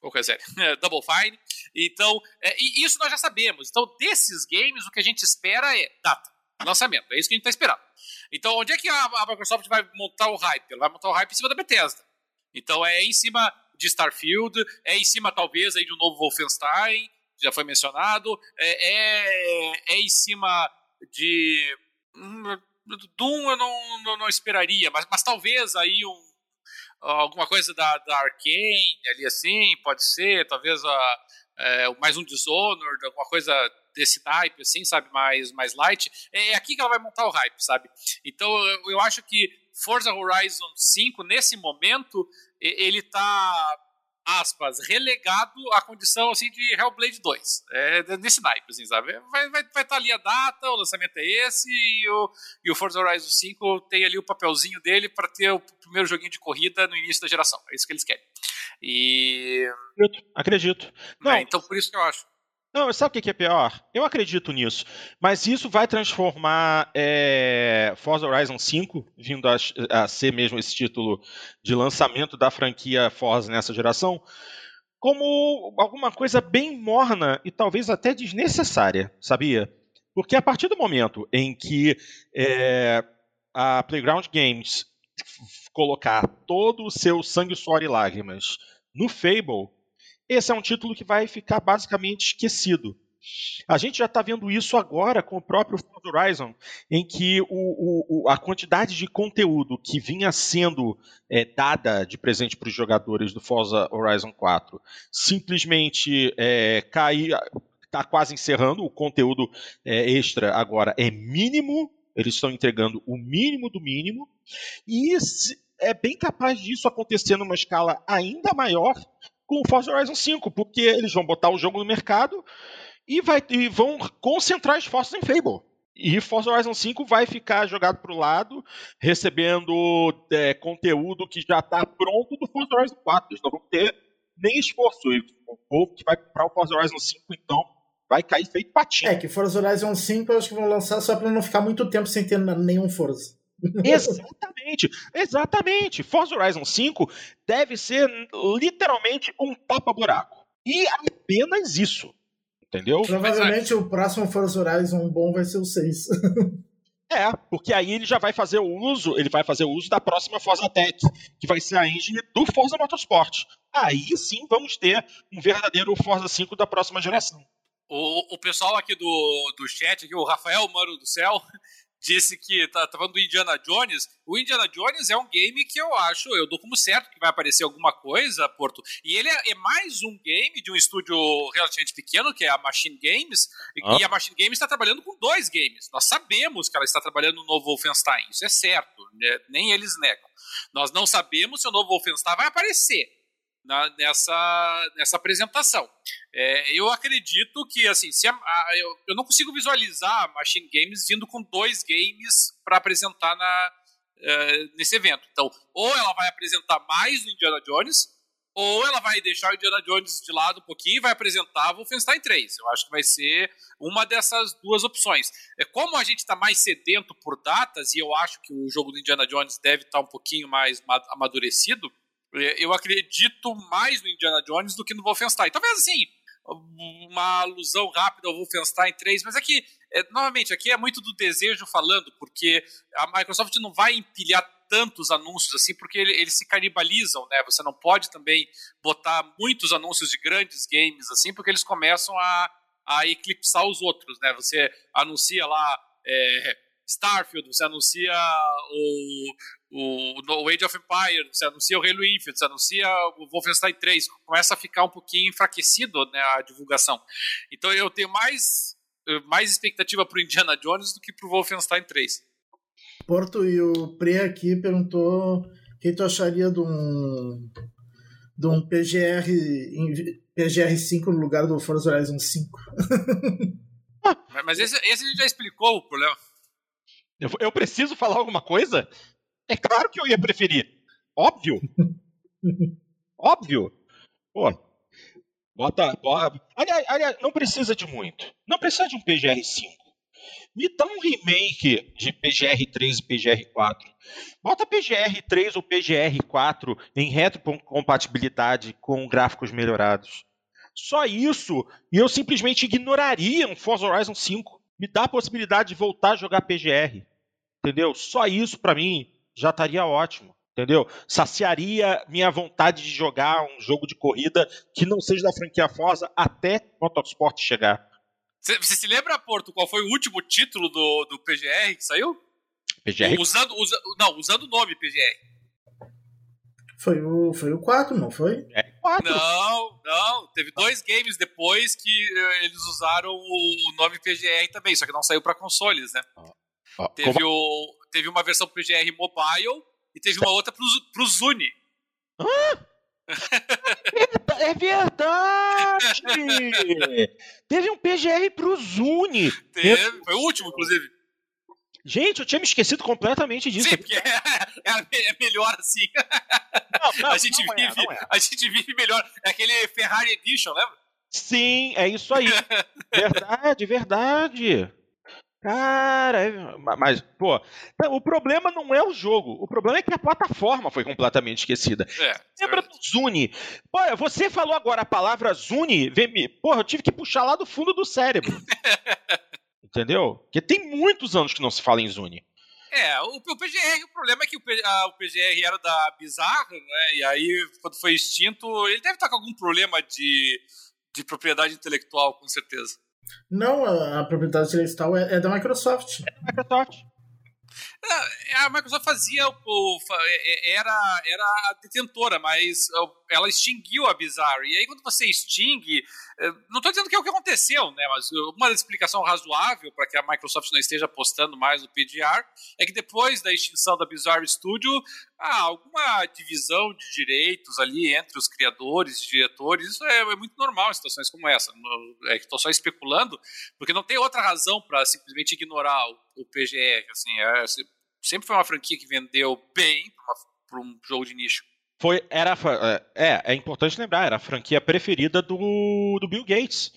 qual que é série? Double Fine. Então, é, e isso nós já sabemos. Então, desses games, o que a gente espera é data, lançamento. É isso que a gente está esperando. Então, onde é que a, a, Microsoft vai montar o hype? Ela vai montar o hype em cima da Bethesda. Então, é em cima de Starfield, é em cima, talvez, aí de um novo Wolfenstein, já foi mencionado, é, é, é em cima de. Doom eu não, não, não esperaria, mas, mas talvez aí um, alguma coisa da, da Arkane ali assim, pode ser, talvez a, é, mais um Dishonored, alguma coisa desse type, assim, sabe, mais, mais light, é, é aqui que ela vai montar o hype, sabe? Então eu, eu acho que Forza Horizon 5, nesse momento, ele tá aspas, relegado à condição assim de Hellblade 2. É nesse naipe, assim, sabe? Vai estar vai, vai tá ali a data, o lançamento é esse, e o, e o Forza Horizon 5 tem ali o papelzinho dele para ter o primeiro joguinho de corrida no início da geração. É isso que eles querem. E. Acredito. acredito. Não, é, então por isso que eu acho. Não, sabe o que é pior? Eu acredito nisso. Mas isso vai transformar é, Forza Horizon 5, vindo a, a, ser mesmo esse título de lançamento da franquia Forza nessa geração, como alguma coisa bem morna e talvez até desnecessária, sabia? Porque a partir do momento em que é, a Playground Games colocar todo o seu sangue, suor e lágrimas no Fable, esse é um título que vai ficar basicamente esquecido. A gente já está vendo isso agora com o próprio Forza Horizon, em que o, o, a quantidade de conteúdo que vinha sendo é, dada de presente para os jogadores do Forza Horizon 4 simplesmente é, cair, está quase encerrando. O conteúdo é, extra agora é mínimo, eles estão entregando o mínimo do mínimo, e é bem capaz disso acontecer numa escala ainda maior com o Forza Horizon 5, porque eles vão botar o jogo no mercado e, vai, e vão concentrar esforços em Fable. E Forza Horizon 5 vai ficar jogado para o lado, recebendo é, conteúdo que já está pronto do Forza Horizon 4. Eles não vão ter nem esforço. E o povo que vai para o Forza Horizon 5, então, vai cair feito patinho. É, que Forza Horizon 5 eu acho que vão lançar só para não ficar muito tempo sem ter nenhum Forza. Exatamente, exatamente. Forza Horizon 5 deve ser literalmente um tapa-buraco. E apenas isso. Entendeu? Provavelmente o próximo Forza Horizon bom vai ser o 6. É, porque aí ele já vai fazer o uso, ele vai fazer o uso da próxima Forza Tech, que vai ser a engine do Forza Motorsport. Aí sim vamos ter um verdadeiro Forza 5 da próxima geração. O, o pessoal aqui do, do chat, aqui, o Rafael Mano do Céu, disse que tá, tá falando do Indiana Jones. O Indiana Jones é um game que eu acho, eu dou como certo que vai aparecer alguma coisa, Porto. E ele é, é mais um game de um estúdio relativamente pequeno, que é a Machine Games. Ah. E a Machine Games está trabalhando com dois games. Nós sabemos que ela está trabalhando no novo Wolfenstein, isso é certo, né? nem eles negam. Nós não sabemos se o novo Wolfenstein vai aparecer na, nessa, nessa apresentação. É, eu acredito que, assim, se a, a, eu, eu, não consigo visualizar a Machine Games vindo com dois games para apresentar na, uh, nesse evento. Então, ou ela vai apresentar mais o Indiana Jones, ou ela vai deixar o Indiana Jones de lado um pouquinho e vai apresentar Wolfenstein 3. Eu acho que vai ser uma dessas duas opções. É como a gente está mais sedento por datas e eu acho que o jogo do Indiana Jones deve estar tá um pouquinho mais amadurecido, eu acredito mais no Indiana Jones do que no Wolfenstein. Talvez assim, uma alusão rápida ao Wolfenstein 3, mas aqui, é, novamente, aqui é muito do desejo falando, porque a Microsoft não vai empilhar tantos anúncios assim, porque eles se canibalizam, né? Você não pode também botar muitos anúncios de grandes games assim, porque eles começam a, a eclipsar os outros, né? Você anuncia lá é, Starfield, você anuncia o, o, o Age of Empires, você anuncia o Halo Infinite, você anuncia o Wolfenstein 3, começa a ficar um pouquinho enfraquecido né, a divulgação. Então eu tenho mais, mais expectativa pro Indiana Jones do que pro Wolfenstein 3. Porto e o Pre aqui perguntou o que tu acharia de um de um PGR PGR5 no lugar do Forza Horizon 5. Mas esse, esse a gente já explicou o problema. Eu, eu preciso falar alguma coisa? É claro que eu ia preferir. Óbvio. Óbvio. Pô. Bota. bota aliás, aliás, não precisa de muito. Não precisa de um PGR5. Me dá um remake de PGR3 e PGR4. Bota PGR3 ou PGR4 em retrocompatibilidade com gráficos melhorados. Só isso, e eu simplesmente ignoraria um Forza Horizon 5. Me dá a possibilidade de voltar a jogar PGR. Entendeu? Só isso para mim já estaria ótimo. Entendeu? Saciaria minha vontade de jogar um jogo de corrida que não seja da franquia Forza até Motorsport chegar. Você se lembra, Porto, qual foi o último título do, do PGR que saiu? PGR? Usando, usa, não, usando o nome PGR. Foi o, foi o 4, não foi? É 4. Não, não. Teve dois games depois que uh, eles usaram o, o, nome PGR também, só que não saiu para consoles, né? Teve, o, teve uma versão PGR Mobile e teve uma outra pro, pro Zuni. Hã? é verdade! Teve um PGR pro Zuni. Teve, foi o último, inclusive. Gente, eu tinha me esquecido completamente disso. Sim, porque é, é, é melhor assim. Não, não, a, gente não vive, é, é. a gente vive melhor. É aquele Ferrari Edition, lembra? Sim, é isso aí. verdade, verdade. Cara, é, mas, pô, o problema não é o jogo. O problema é que a plataforma foi completamente esquecida. É, Lembra do Zuni? Pô, você falou agora a palavra Zuni, porra, eu tive que puxar lá do fundo do cérebro. Entendeu? Porque tem muitos anos que não se fala em Zuni. É, o, o PGR, o problema é que o, a, o, PGR era da Bizarro, né? E aí, quando foi extinto, ele deve estar com algum problema de, de propriedade intelectual, com certeza. Não, a, a propriedade intelectual é, é, da Microsoft. É da Microsoft. É, a Microsoft fazia o, é, era era a detentora, mas ela extinguiu a Bizarre. E aí quando você extingue, é, não estou dizendo que é o que aconteceu, né? Mas uma explicação razoável para que a Microsoft não esteja apostando mais no PDR é que depois da extinção da Bizarre Studio, há alguma divisão de direitos ali entre os criadores, diretores. Isso é, é muito normal em situações como essa. É estou só especulando, porque não tem outra razão para simplesmente ignorar o, o PGR. Assim, é, sempre foi uma franquia que vendeu bem para um jogo de nicho. Foi, era, é, é importante lembrar, era a franquia preferida do, do Bill Gates.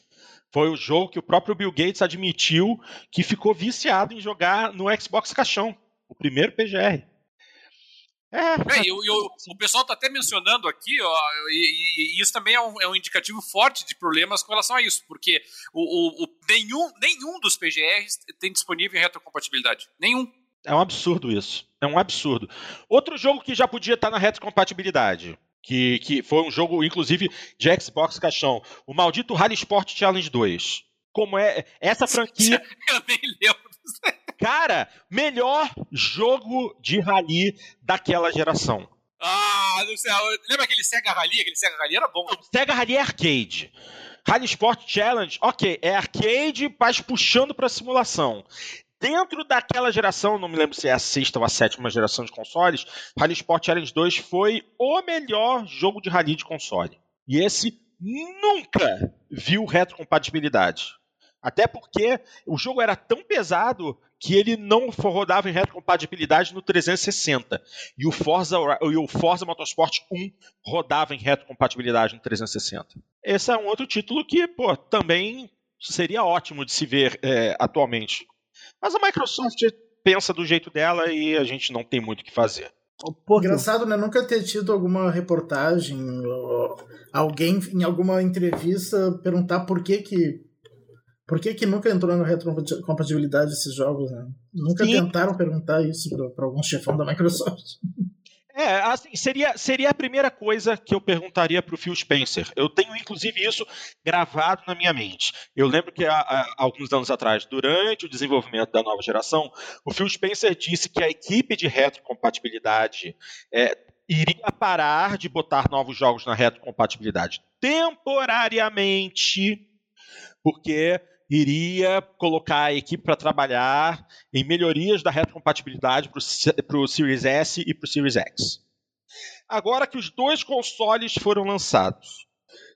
Foi o jogo que o próprio Bill Gates admitiu que ficou viciado em jogar no Xbox Caixão, o primeiro PGR. É, é e, o, o pessoal está até mencionando aqui, ó, e, e isso também é um, é um, indicativo forte de problemas com relação a isso, porque o, o, nenhum, nenhum dos PGRs tem disponível em retrocompatibilidade. Nenhum. É um absurdo isso. É um absurdo. Outro jogo que já podia estar na retrocompatibilidade, que, que foi um jogo, inclusive, de Xbox caixão, o maldito Rally Sport Challenge 2. Como é essa franquia. Eu nem lembro. Cara, melhor jogo de rally daquela geração. Ah, não sei. Lembra aquele Sega Rally? Aquele Sega Rally era bom. Não, Sega Rally é arcade. Rally Sport Challenge, ok, é arcade, mas puxando para simulação dentro daquela geração, não me lembro se é a sexta ou a sétima geração de consoles, Rally Sport Challenge 2 foi o melhor jogo de rally de console. E esse nunca viu retrocompatibilidade. Até porque o jogo era tão pesado que ele não rodava em retrocompatibilidade no 360. E o Forza, e o Forza Motorsport 1 rodava em retrocompatibilidade no 360. Esse é um outro título que, pô, também seria ótimo de se ver é, atualmente. Mas a Microsoft pensa do jeito dela e a gente não tem muito o que fazer. Engraçado, né? Nunca ter tido alguma reportagem, alguém em alguma entrevista perguntar por que que por que, que nunca entrou na retrocompatibilidade esses jogos, né? Nunca Sim. tentaram perguntar isso para algum chefão da Microsoft. É, assim, seria, seria a primeira coisa que eu perguntaria para o Phil Spencer. Eu tenho, inclusive, isso gravado na minha mente. Eu lembro que há, há, alguns anos atrás, durante o desenvolvimento da nova geração, o Phil Spencer disse que a equipe de retrocompatibilidade é, iria parar de botar novos jogos na retrocompatibilidade temporariamente, porque iria colocar a equipe para trabalhar em melhorias da retrocompatibilidade para o Series S e para o Series X. Agora que os dois consoles foram lançados,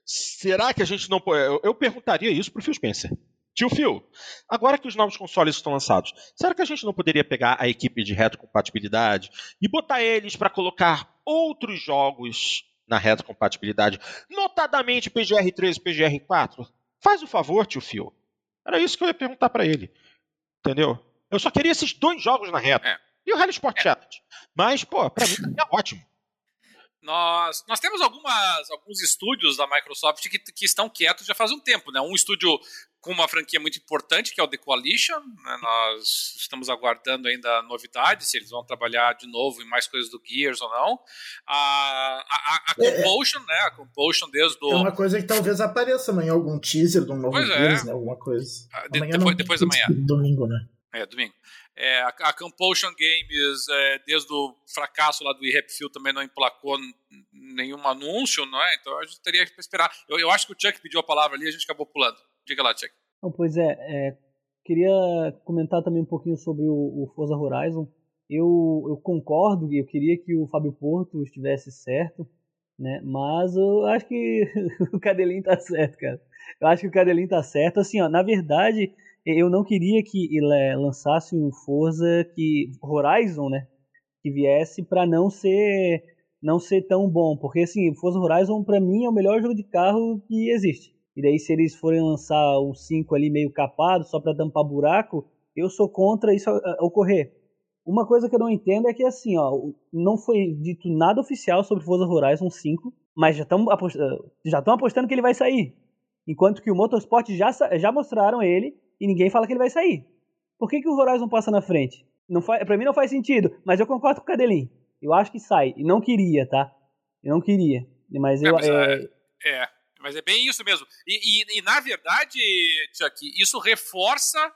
será que a gente não. Eu, perguntaria isso para o Phil Spencer. Tio Phil, agora que os novos consoles estão lançados, será que a gente não poderia pegar a equipe de retrocompatibilidade e botar eles para colocar outros jogos na retrocompatibilidade, notadamente PGR3 e PGR4? Faz o favor, tio Phil. Era isso que eu ia perguntar para ele. Entendeu? Eu só queria esses dois jogos na reta. É. E o Rally Sport é. Challenge. Mas, pô, pra mim é ótimo. Nós, nós temos algumas, alguns estúdios da Microsoft que, que estão quietos já faz um tempo, né? Um estúdio com uma franquia muito importante, que é o The Coalition. Né? Nós estamos aguardando ainda novidades, se eles vão trabalhar de novo em mais coisas do Gears ou não. A, a, a é, é. Compulsion, é, né? A Compulsion desde o... É uma coisa que talvez apareça amanhã, algum teaser de um novo pois é. Gears, é. né? Alguma coisa. Ah, de, amanhã depois, não, depois da manhã. Domingo, né? É, domingo. É, a, a Compulsion Games, é, desde o fracasso lá do e também não emplacou nenhum anúncio, não é? Então a gente teria que esperar. Eu, eu acho que o Chuck pediu a palavra ali e a gente acabou pulando. Diga lá, Chuck. Não, pois é, é, queria comentar também um pouquinho sobre o, o Forza Horizon. Eu, eu concordo, eu queria que o Fábio Porto estivesse certo, né? Mas eu acho que o Cadelinho tá certo, cara. Eu acho que o Cadelinho tá certo. Assim, ó, na verdade, eu não queria que ele lançasse um Forza que Horizon, né, que viesse para não ser não ser tão bom, porque assim, Forza Horizon para mim é o melhor jogo de carro que existe. E daí se eles forem lançar um 5 ali meio capado só para tampar buraco, eu sou contra isso ocorrer. Uma coisa que eu não entendo é que assim, ó, não foi dito nada oficial sobre Forza Horizon 5, mas já estão apostando, já apostando que ele vai sair. Enquanto que o Motorsport já, já mostraram ele e ninguém fala que ele vai sair. Por que, que o Horizon passa na frente? Não faz, pra mim não faz sentido, mas eu concordo com o Cadelin. Eu acho que sai. E não queria, tá? Eu não queria. Mas eu. É, mas é, é, é, mas é bem isso mesmo. E, e, e na verdade, Chuck, isso reforça uh,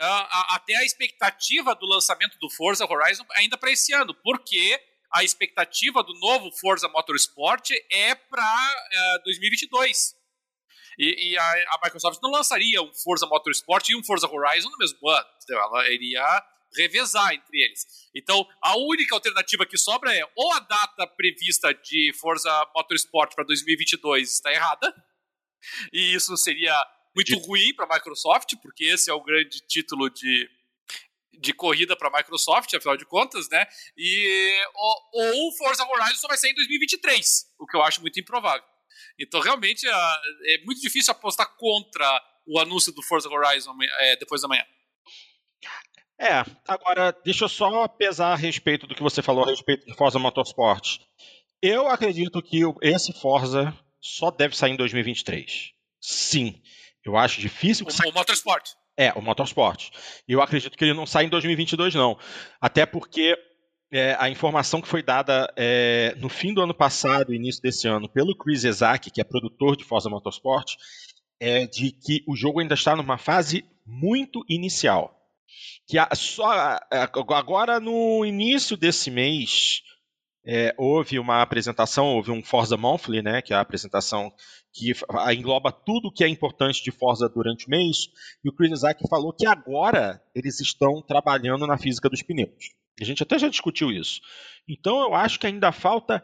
a, até a expectativa do lançamento do Forza Horizon ainda para esse ano, porque a expectativa do novo Forza Motorsport é para uh, 2022. E, e a, a, Microsoft não lançaria um Forza Motorsport e um Forza Horizon no mesmo ano. Ela iria revezar entre eles. Então, a única alternativa que sobra é ou a data prevista de Forza Motorsport para 2022 está errada, e isso seria muito de... ruim para a Microsoft, porque esse é o grande título de, de corrida para a Microsoft, afinal de contas, né? E, ou, o Forza Horizon só vai sair em 2023, o que eu acho muito improvável. Então, realmente, é, é muito difícil apostar contra o anúncio do Forza Horizon é, depois da manhã. É, agora, deixa eu só pesar a respeito do que você falou a respeito de Forza Motorsport. Eu acredito que esse Forza só deve sair em 2023. Sim. Eu acho difícil que o, saia... o Motorsport. É, o Motorsport. Eu acredito que ele não sai em 2022, não. Até porque é, a informação que foi dada é, no fim do ano passado, início desse ano, pelo Chris Ezak, que é produtor de Forza Motorsport, é de que o jogo ainda está numa fase muito inicial. Que a, só agora no início desse mês é, houve uma apresentação, houve um Forza Monthly, né, que é a apresentação que engloba tudo que é importante de Forza durante o mês, e o Chris Isaac falou que agora eles estão trabalhando na física dos pneus. A gente até já discutiu isso. Então eu acho que ainda falta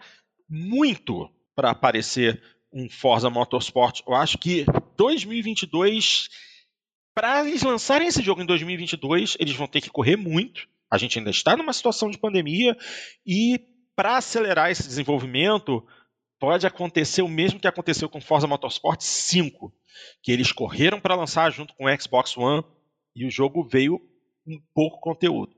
muito para aparecer um Forza Motorsport. Eu acho que 2022, para eles lançarem esse jogo em 2022, eles vão ter que correr muito. A gente ainda está numa situação de pandemia e para acelerar esse desenvolvimento, pode acontecer o mesmo que aconteceu com Forza Motorsport 5, que eles correram para lançar junto com o Xbox One e o jogo veio com pouco conteúdo.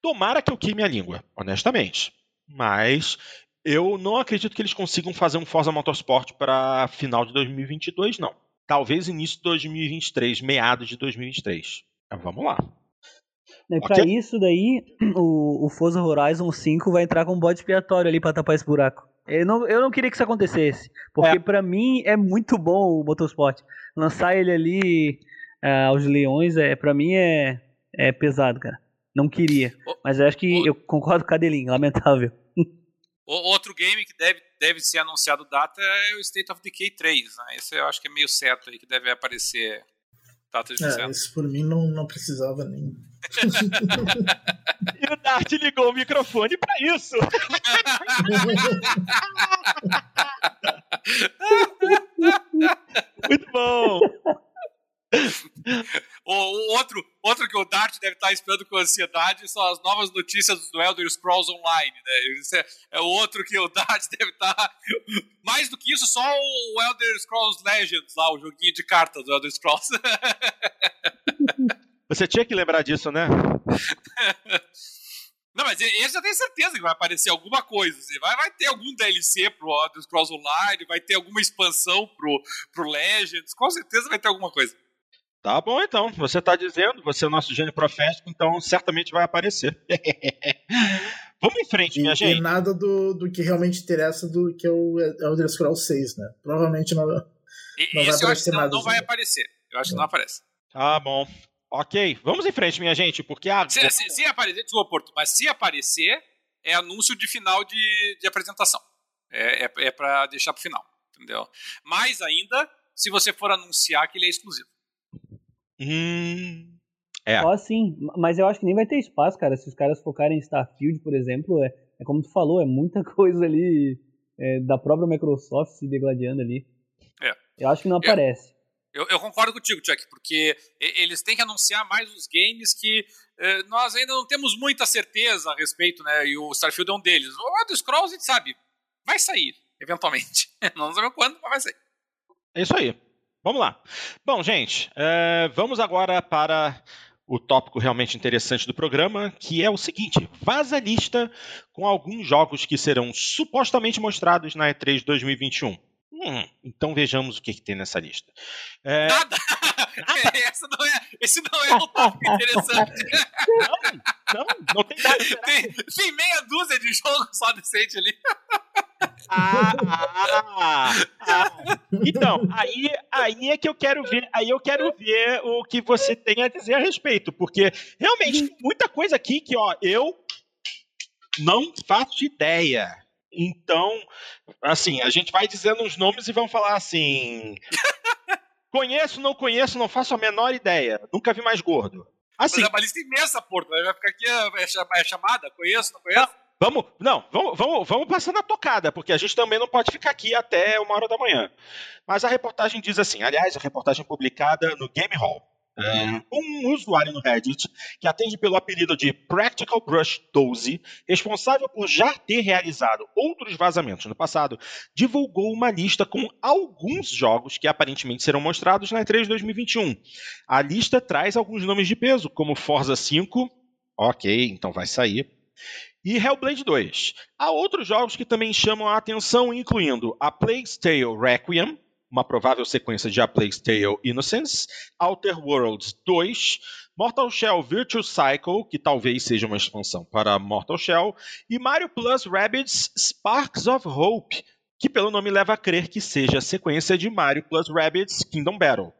Tomara que eu queime a língua, honestamente. Mas eu não acredito que eles consigam fazer um Forza Motorsport para final de 2022, não. Talvez início de 2023, meados de 2023. Então, vamos lá. E pra okay. isso daí, o, o Forza Horizon 5 vai entrar com um bode expiatório ali pra tapar esse buraco. Eu não, eu não queria que isso acontecesse, porque é. para mim é muito bom o Motorsport. Lançar ele ali uh, aos leões, é, para mim é, é pesado, cara. Não queria. Mas eu acho que o, eu concordo com a Adeline, lamentável. Outro game que deve, deve ser anunciado data é o State of Decay 3. Né? Esse eu acho que é meio certo aí, que deve aparecer data de é, Isso por mim não, não precisava nem. e o Dart ligou o microfone para isso. Muito bom. o, o, outro, outro que o Dart deve estar esperando com ansiedade são as novas notícias do Elder Scrolls Online. Né? Isso é, é outro que o Dart deve estar. Mais do que isso, só o Elder Scrolls Legends, lá, o joguinho de cartas do Elder Scrolls. Você tinha que lembrar disso, né? Não, mas esse eu tenho certeza que vai aparecer alguma coisa. Assim. Vai, vai ter algum DLC pro Elder Scrolls Online, vai ter alguma expansão pro, pro Legends, com certeza vai ter alguma coisa. Tá bom, então. Você está dizendo, você é o nosso gênio profético, então certamente vai aparecer. Vamos em frente, minha e, gente. E nada do, do que realmente interessa do que é o Elder Scrolls 6, né? Provavelmente não, não e, vai aparecer não, nada. Não vai aparecer. Eu acho que não aparece. Tá bom. Ok, vamos em frente, minha gente, porque a... se, se, se aparecer, desculpa, Porto, mas se aparecer, é anúncio de final de, de apresentação. É, é, é para deixar para final, entendeu? Mais ainda, se você for anunciar que ele é exclusivo. Hum. É. Só assim, mas eu acho que nem vai ter espaço, cara. Se os caras focarem em Starfield, por exemplo, é, é como tu falou, é muita coisa ali é, da própria Microsoft se degladiando ali. É. Eu acho que não aparece. Eu, eu, concordo contigo, Chuck, porque eles têm que anunciar mais os games que eh, nós ainda não temos muita certeza a respeito, né? E o Starfield é um deles. O Elder Scrolls, a gente sabe, vai sair, eventualmente. não sabemos quando, mas vai sair. É isso aí. Vamos lá. Bom, gente, é, vamos agora para o tópico realmente interessante do programa, que é o seguinte: vaza lista com alguns jogos que serão supostamente mostrados na E3 2021. Hum, então vejamos o que, que tem nessa lista. É... Nada! Essa não é, esse não é um tópico interessante. Não, não, não tem nada. Tem, tem meia dúzia de jogos só decente ali. Ah, ah, ah, Então, aí, aí é que eu quero ver, aí eu quero ver o que você tem a dizer a respeito, porque realmente tem muita coisa aqui que, ó, eu não faço ideia. Então, assim, a gente vai dizendo os nomes e vamos falar assim. Conheço, não conheço, não faço a menor ideia. Nunca vi mais gordo. Assim, Mas é uma lista imensa, Porto. Vai ficar aqui é, é, é chamada? Conheço, não conheço? Não. Vamos, não, vamos, vamos, vamos passar na tocada, porque a gente também não pode ficar aqui até uma hora da manhã. Mas a reportagem diz assim, aliás, a reportagem publicada no Game Hall. É, um usuário no Reddit que atende pelo apelido de Practical Brush 12, responsável por já ter realizado outros vazamentos no passado, divulgou uma lista com alguns jogos que aparentemente serão mostrados na E3 2021. A lista traz alguns nomes de peso, como Forza 5, ok, então vai sair, e Hellblade 2. Há outros jogos que também chamam a atenção, incluindo A Plague's Tale Requiem, uma provável sequência de A Plague's Tale Innocence, Outer Worlds 2, Mortal Shell Virtual Cycle, que talvez seja uma expansão para Mortal Shell, e Mario Plus Rabbids Sparks of Hope, que pelo nome leva a crer que seja a sequência de Mario Plus Rabbids Kingdom Battle.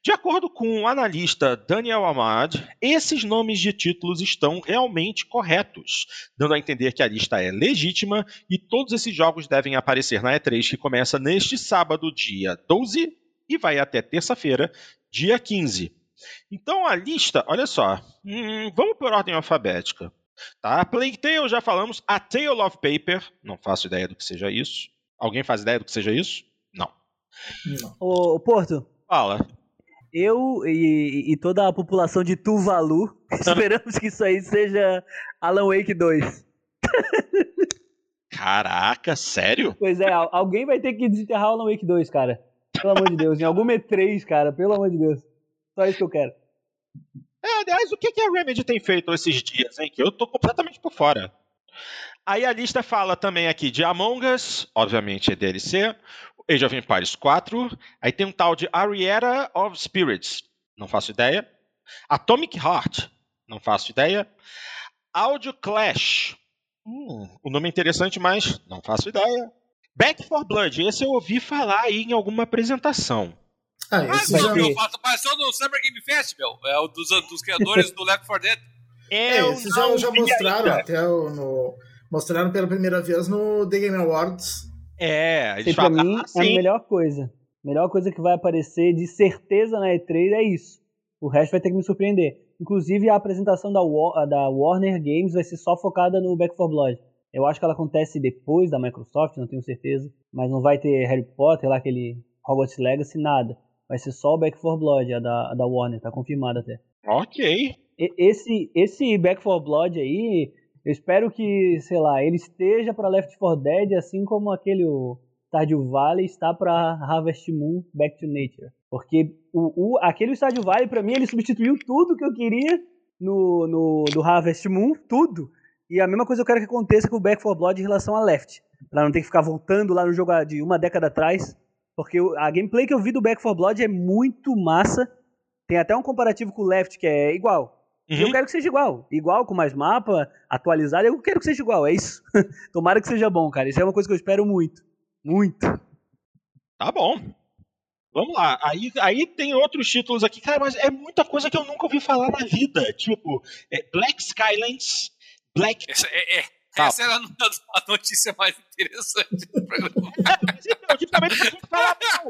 De acordo com o analista Daniel Ahmad, esses nomes de títulos estão realmente corretos, dando a entender que a lista é legítima e todos esses jogos devem aparecer na E3 que começa neste sábado, dia 12, e vai até terça-feira, dia 15. Então a lista, olha só, hum, vamos por ordem alfabética. Tá? Plague Tale já falamos, A Tale of Paper, não faço ideia do que seja isso. Alguém faz ideia do que seja isso? Não. Não. Ô, Porto. Fala. Eu e, e, toda a população de Tuvalu esperamos que isso aí seja Alan Wake 2. Caraca, sério? Pois é, alguém vai ter que desenterrar o Alan Wake 2, cara. Pelo amor de Deus. Em algum E3, cara. Pelo amor de Deus. Só isso que eu quero. É, aliás, o que, que a Remedy tem feito esses dias, hein? Que eu tô completamente por fora. Aí a lista fala também aqui de Among Us, obviamente é DLC, Age of Empires 4, aí tem um tal de Arietta of Spirits, não faço ideia, Atomic Heart, Não faço ideia. Audio Clash. Hum, o nome é interessante, mas não faço ideia. Back for Blood, esse eu ouvi falar aí em alguma apresentação. Ah, esse ah, já... meu, passou no Summer Game Festival, é o dos, dos criadores do Left 4 Dead. É, é esses já, já mostraram ainda. até o, no, mostraram pela primeira vez no The Game Awards. É, eles pra mim assim. é a melhor coisa. A melhor coisa que vai aparecer de certeza na E3 é isso. O resto vai ter que me surpreender. Inclusive, a apresentação da, War, da Warner Games vai ser só focada no Back 4 Blood. Eu acho que ela acontece depois da Microsoft, não tenho certeza. Mas não vai ter Harry Potter, lá aquele Hogwarts Legacy, nada. Vai ser só o Back 4 Blood, a da, a da Warner, tá confirmado até. Ok. E, esse, esse Back 4 Blood aí, eu espero que, sei lá, ele esteja para Left 4 Dead, assim como aquele o Stardew Valley está para Harvest Moon Back to Nature. Porque o, o, aquele Stardew Valley, para mim, ele substituiu tudo que eu queria no, no do Harvest Moon, tudo. E a mesma coisa eu quero que aconteça com o Back 4 Blood em relação a Left. Pra não ter que ficar voltando lá no jogo de uma década atrás. Porque a gameplay que eu vi do Back 4 Blood é muito massa. Tem até um comparativo com o Left que é igual. Uhum. Eu quero que seja igual. Igual, com mais mapa, atualizado. Eu quero que seja igual, é isso. Tomara que seja bom, cara. Isso é uma coisa que eu espero muito. Muito. Tá bom. Vamos lá. Aí, aí tem outros títulos aqui. Cara, mas é muita coisa que eu nunca ouvi falar na vida. Tipo, é Black Skylands, Black. Essa, é, é. Essa era a notícia mais interessante do programa. é, mas então, justamente pra gente falar mal.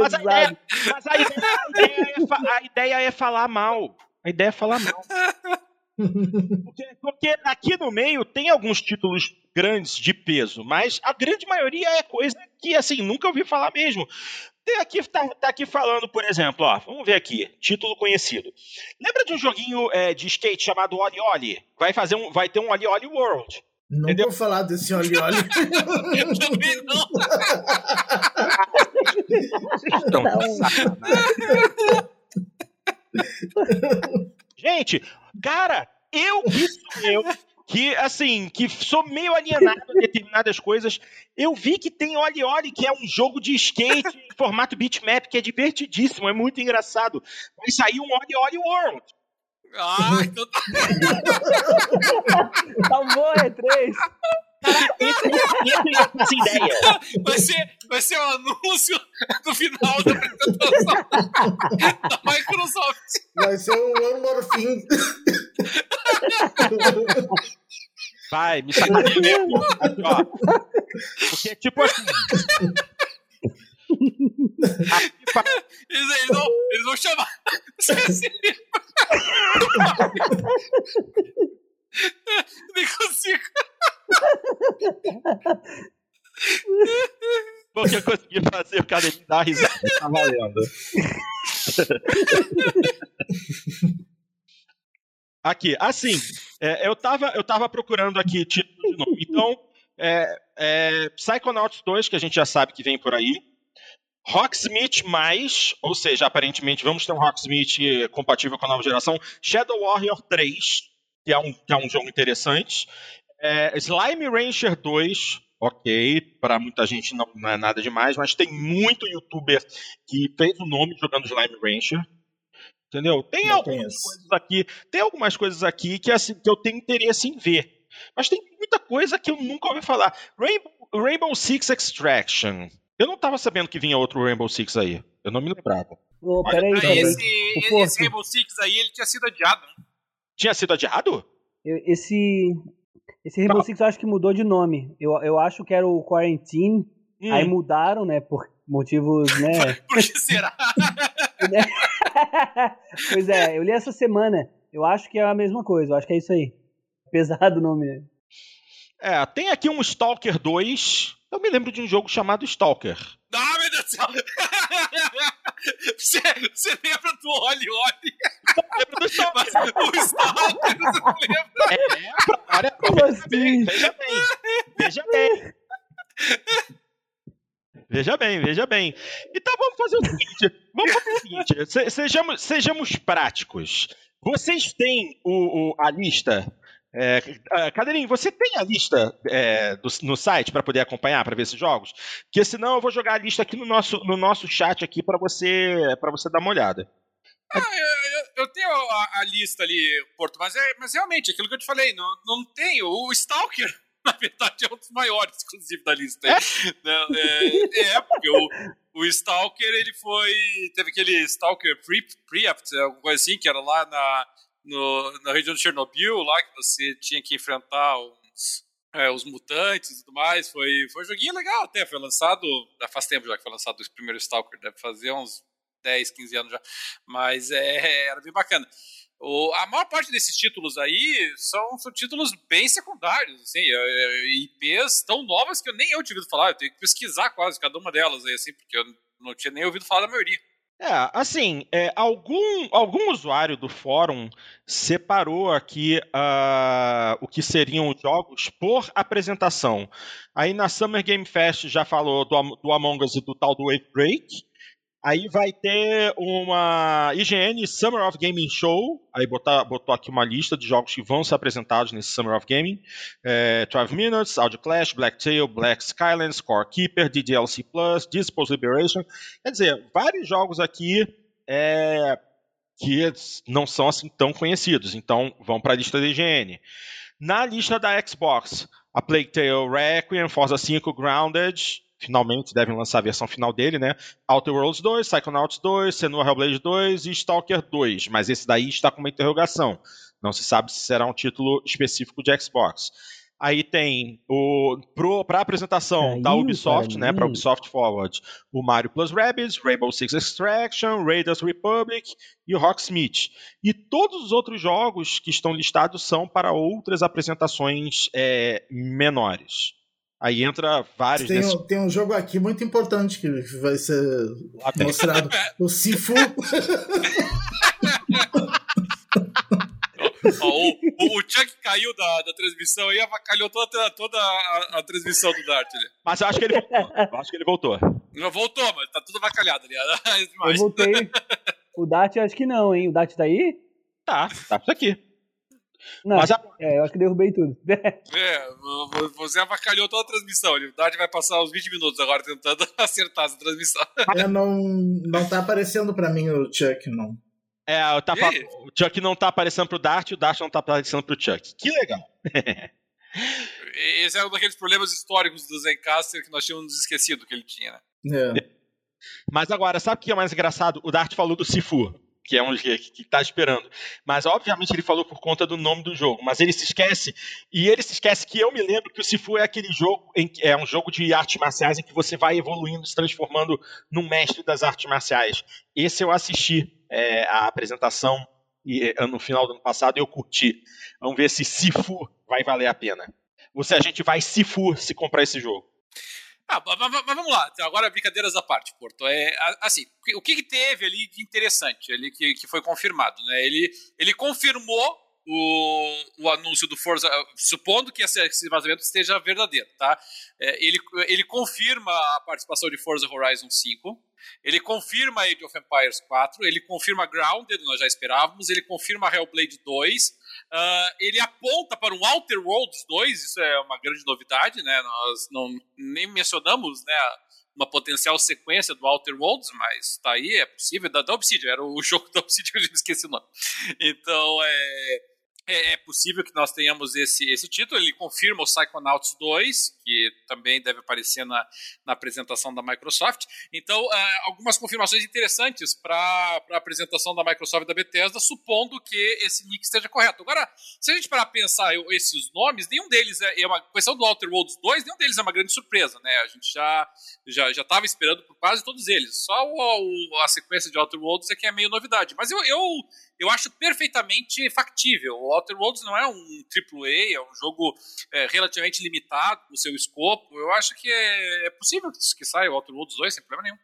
Mas, a ideia, mas a, ideia, a, ideia é, a ideia é falar mal. A ideia é falar mal. Porque, porque, aqui no meio tem alguns títulos grandes de peso, mas a grande maioria é coisa que, assim, nunca ouvi falar mesmo. Tem aqui, tá, tá, aqui falando, por exemplo, ó, vamos ver aqui, título conhecido. Lembra de um joguinho é, de skate chamado Oli Oli? Vai, fazer um, vai ter um Oli Oli World. Não Entendeu? vou falar desse Oli Oli. Eu também não. Estão. Gente, cara, eu, isso eu, que assim, que sou meio alienado a determinadas coisas. Eu vi que tem Oli Oli, que é um jogo de skate em formato bitmap, que é divertidíssimo, é muito engraçado. Vai sair um Oli Oli World. Ah, então tá. tá bom, é três. Isso é essa é ideia. Vai ser, vai ser o um anúncio do final da apresentação da Microsoft. Vai ser o um One More Thing. Vai, me sacaneia mesmo. Porque é tipo assim. Eles, eles, vão, eles vão chamar. Nem consigo. Porque eu consegui fazer o cara dar risada. Tá valendo. Aqui, assim, é, eu, tava, eu tava procurando aqui título de novo. Então, é, é, Psychonauts 2, que a gente já sabe que vem por aí. Rocksmith mais, ou seja, aparentemente vamos ter um Rocksmith compatível com a nova geração. Shadow Warrior 3, que é um, que é um jogo interessante. É, Slime Rancher 2, ok, para muita gente não, não, é nada demais, mas tem muito youtuber que fez o nome jogando Slime Rancher. Entendeu? Tem não algumas conheço. coisas aqui, tem algumas coisas aqui que, assim, que eu tenho interesse em ver. Mas tem muita coisa que eu nunca ouvi falar. Rainbow, Rainbow Six Extraction. Eu não tava sabendo que vinha outro Rainbow Six aí. Eu não me lembrava. Oh, peraí, peraí. Esse, esse Rainbow Six aí, ele tinha sido adiado. Né? Tinha sido adiado? Esse, esse Rainbow Six eu acho que mudou de nome. Eu, eu acho que era o Quarantine. Hum. Aí mudaram, né? Por motivos, né? por que será? pois é, eu li essa semana. Eu acho que é a mesma coisa. Eu acho que é isso aí. Pesado o nome, né? É, tem aqui um Stalker 2. Eu me lembro de um jogo chamado Stalker. Ah, meu Deus do céu! Você, você lembra do Oli Oli? Lembra do Stalker. Mas o Stalker, você não lembra? É, olha, Como assim? Veja bem, veja bem. Veja bem, veja bem. Então vamos fazer o seguinte: vamos fazer o seguinte, sejamos, sejamos práticos. Vocês têm o, o a lista é, ah, Cadeirinho, você tem a lista é, do, no site para poder acompanhar, para ver esses jogos? Porque senão eu vou jogar a lista aqui no nosso, no nosso chat aqui para você para você dar uma olhada. Ah, eu, eu tenho a, a, lista ali, Porto, mas, é, mas realmente, aquilo que eu te falei, não, não tem. O Stalker, na verdade, é um dos maiores, inclusive, da lista. É, é, é porque o, o Stalker, ele foi. Teve aquele Stalker Preapt, alguma coisa assim, que era lá na, no, na região de Chernobyl, lá que você tinha que enfrentar é, os mutantes e tudo mais. Foi, foi um joguinho legal até. Foi lançado. Já faz tempo já que foi lançado o primeiro Stalker, deve fazer uns 10, 15 anos já. Mas é, era bem bacana. O, a maior parte desses títulos aí são, são títulos bem secundários, assim, é, é, IPs tão novas que eu nem eu tinha ouvido falar, eu tenho que pesquisar quase cada uma delas aí, assim, porque eu não tinha nem ouvido falar da maioria. É, assim, é, algum, algum usuário do fórum separou aqui uh, o que seriam os jogos por apresentação. Aí na Summer Game Fest já falou do, do Among Us e do tal do Wave Break. Aí vai ter uma IGN Summer of Gaming Show. Aí botar, botou aqui uma lista de jogos que vão ser apresentados nesse Summer of Gaming. É, 12 Minutes, Audio Clash, Blacktail, Black Skylands, Scorekeeper, DDLC Plus, Dispose Liberation. Quer dizer, vários jogos aqui é, que não são assim tão conhecidos. Então vão para a lista da IGN. Na lista da Xbox, a Plague Tale Requiem, Forza 5, Grounded, finalmente devem lançar a versão final dele, né? Outer Worlds 2, Psychonauts 2, Senua Hellblade 2 e Stalker 2, mas esse daí está com uma interrogação. Não se sabe se será um título específico de Xbox. Aí tem o para apresentação da Ubisoft, né, para Ubisoft Forward, o Mario Plus Rabbids, Rainbow Six Extraction, Raiders Republic e o Rocksmith. E todos os outros jogos que estão listados são para outras apresentações é, menores. Aí entra vários. Tem, um, tem um jogo aqui muito importante que vai ser mostrado. o Sifu. o, o, o, Chuck caiu da, da transmissão e avacalhou toda, toda a, a, transmissão do Dart. Né? Mas eu acho que ele voltou. Eu acho que ele voltou. Não voltou, mas tá tudo avacalhado ali. eu voltei. O Dart acho que não, hein? O Dart tá aí? Tá, tá aqui. Não, Mas a... é, eu acho que derrubei tudo. é, você avacalhou toda a transmissão. O Dart vai passar uns 20 minutos agora tentando acertar essa transmissão. É, não, não tá aparecendo pra mim o Chuck, não. É, tá, o Chuck não tá aparecendo pro Dart e o Dart não tá aparecendo pro Chuck. Que legal. Esse é um daqueles problemas históricos do Zencaster que nós tínhamos esquecido que ele tinha, né? É. Mas agora, sabe o que é mais engraçado? O Dart falou do Sifu que é um que está esperando. Mas obviamente ele falou por conta do nome do jogo, mas ele se esquece e ele se esquece que eu me lembro que o Sifu é aquele jogo em, é um jogo de artes marciais em que você vai evoluindo, se transformando num mestre das artes marciais. Esse eu assisti é, a apresentação e, é, no final do ano passado eu curti. Vamos ver se Sifu vai valer a pena. Se a gente vai Sifu se comprar esse jogo. Ah, mas, vamos lá, então, agora brincadeiras à parte, Porto. É, assim, o que, que teve ali de interessante, ali que, que foi confirmado? Né? Ele, ele confirmou o, o anúncio do Forza, supondo que esse, esse vazamento esteja verdadeiro, tá? É, ele, ele confirma a participação de Forza Horizon 5, ele confirma Age of Empires 4, ele confirma Grounded, nós já esperávamos, ele confirma Hellblade 2, uh, ele aponta para um Outer Worlds 2, isso é uma grande novidade, né? Nós não, nem mencionamos né, uma potencial sequência do Outer Worlds, mas está aí, é possível, da, da Obsidian, era o jogo da Obsidian eu esqueci o nome. Então, é é, é, possível que nós tenhamos esse, esse título. Ele confirma o Psychonauts 2, que também deve aparecer na, na apresentação da Microsoft. Então, uh, algumas confirmações interessantes para a apresentação da Microsoft e da Bethesda, supondo que esse link esteja correto. Agora, se a gente parar pensar esses nomes, nenhum deles é, é uma questão do Outer Worlds 2, nenhum deles é uma grande surpresa, né? A gente já já já estava esperando por quase todos eles. Só o, o, a sequência de Outer Worlds é que é meio novidade. Mas eu, eu eu acho perfeitamente factível. O Outer Worlds não é um AAA, é um jogo é, relativamente limitado no seu escopo. Eu acho que é, é possível que saia o Outer Worlds 2 sem problema nenhum.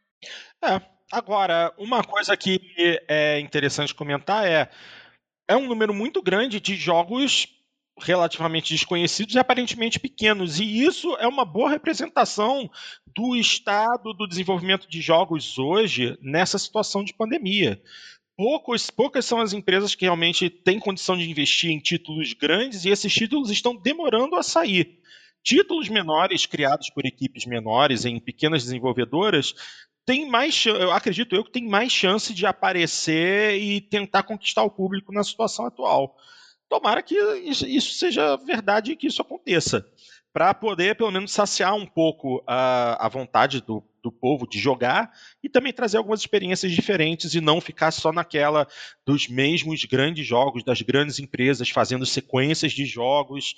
É, agora, uma coisa que é interessante comentar é é um número muito grande de jogos relativamente desconhecidos e aparentemente pequenos. E isso é uma boa representação do estado do desenvolvimento de jogos hoje nessa situação de pandemia poucos, poucas são as empresas que realmente têm condição de investir em títulos grandes e esses títulos estão demorando a sair. Títulos menores criados por equipes menores em pequenas desenvolvedoras tem mais eu acredito eu que tem mais chance de aparecer e tentar conquistar o público na situação atual. Tomara que isso seja verdade e que isso aconteça para poder, pelo menos, saciar um pouco a, a vontade do, do povo de jogar e também trazer algumas experiências diferentes e não ficar só naquela dos mesmos grandes jogos, das grandes empresas fazendo sequências de jogos,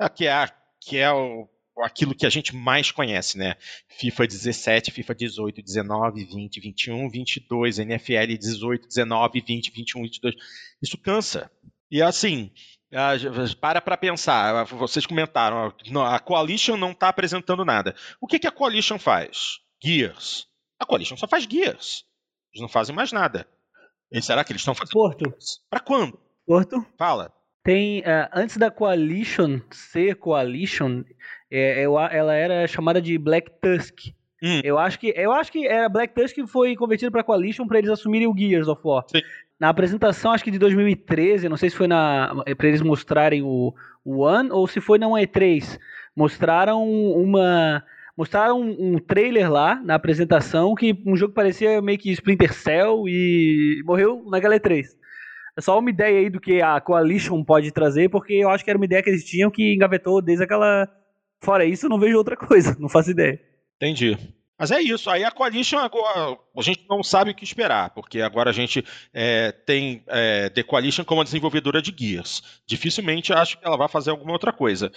é, que é, que é o, aquilo que a gente mais conhece, né? FIFA 17, FIFA 18, 19, 20, 21, 22, NFL 18, 19, 20, 21, 22. Isso cansa. E assim, para para pensar, vocês comentaram, a Coalition não está apresentando nada. O que, que a Coalition faz? Gears. A Coalition só faz Gears. Eles não fazem mais nada. E será que eles estão fazendo? Porto. Para quando? Porto. Fala. Tem uh, antes da Coalition ser Coalition, é, ela era chamada de Black Tusk. Hum. Eu acho que eu acho que era Black Tusk que foi convertido para Coalition para eles assumirem o Gears of War. Sim. Na apresentação, acho que de 2013, não sei se foi na para eles mostrarem o, o One ou se foi na E3, mostraram uma mostraram um, trailer lá na apresentação que um jogo parecia meio que Splinter Cell e morreu naquela E3. É só uma ideia aí do que a Coalition pode trazer, porque eu acho que era uma ideia que eles tinham que engavetou desde aquela. Fora isso, eu não vejo outra coisa, não faço ideia. Entendi. Mas é isso. Aí a Coalition agora a gente não sabe o que esperar, porque agora a gente é, tem é, The Coalition como desenvolvedora de Gears. Dificilmente acho que ela vai fazer alguma outra coisa.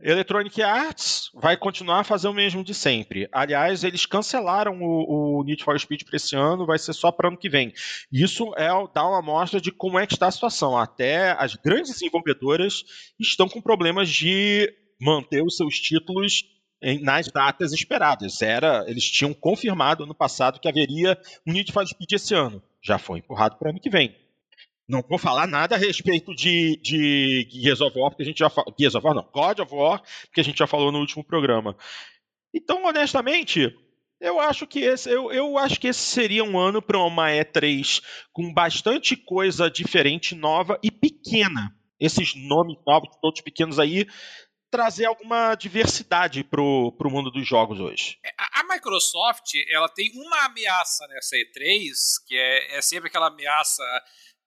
Electronic Arts vai continuar a fazer o mesmo de sempre. Aliás, eles cancelaram o, o Need for Speed para esse ano, vai ser só para ano que vem. Isso é dá uma amostra de como é que está a situação. Até as grandes desenvolvedoras estão com problemas de manter os seus títulos em, nas datas esperadas. Era, eles tinham confirmado ano passado que haveria um Need for Speed esse ano. Já foi empurrado para ano que vem. Não vou falar nada a respeito de, de Gears of War, porque a gente já falou. Gears of War não, God of War, porque a gente já falou no último programa. Então, honestamente, eu acho que esse, eu, eu acho que esse seria um ano para uma E3 com bastante coisa diferente, nova e pequena. Esses nomes novos, todos pequenos aí, trazer alguma diversidade para o mundo dos jogos hoje. É, a, a, Microsoft ela tem uma ameaça nessa E3, que é, é sempre aquela ameaça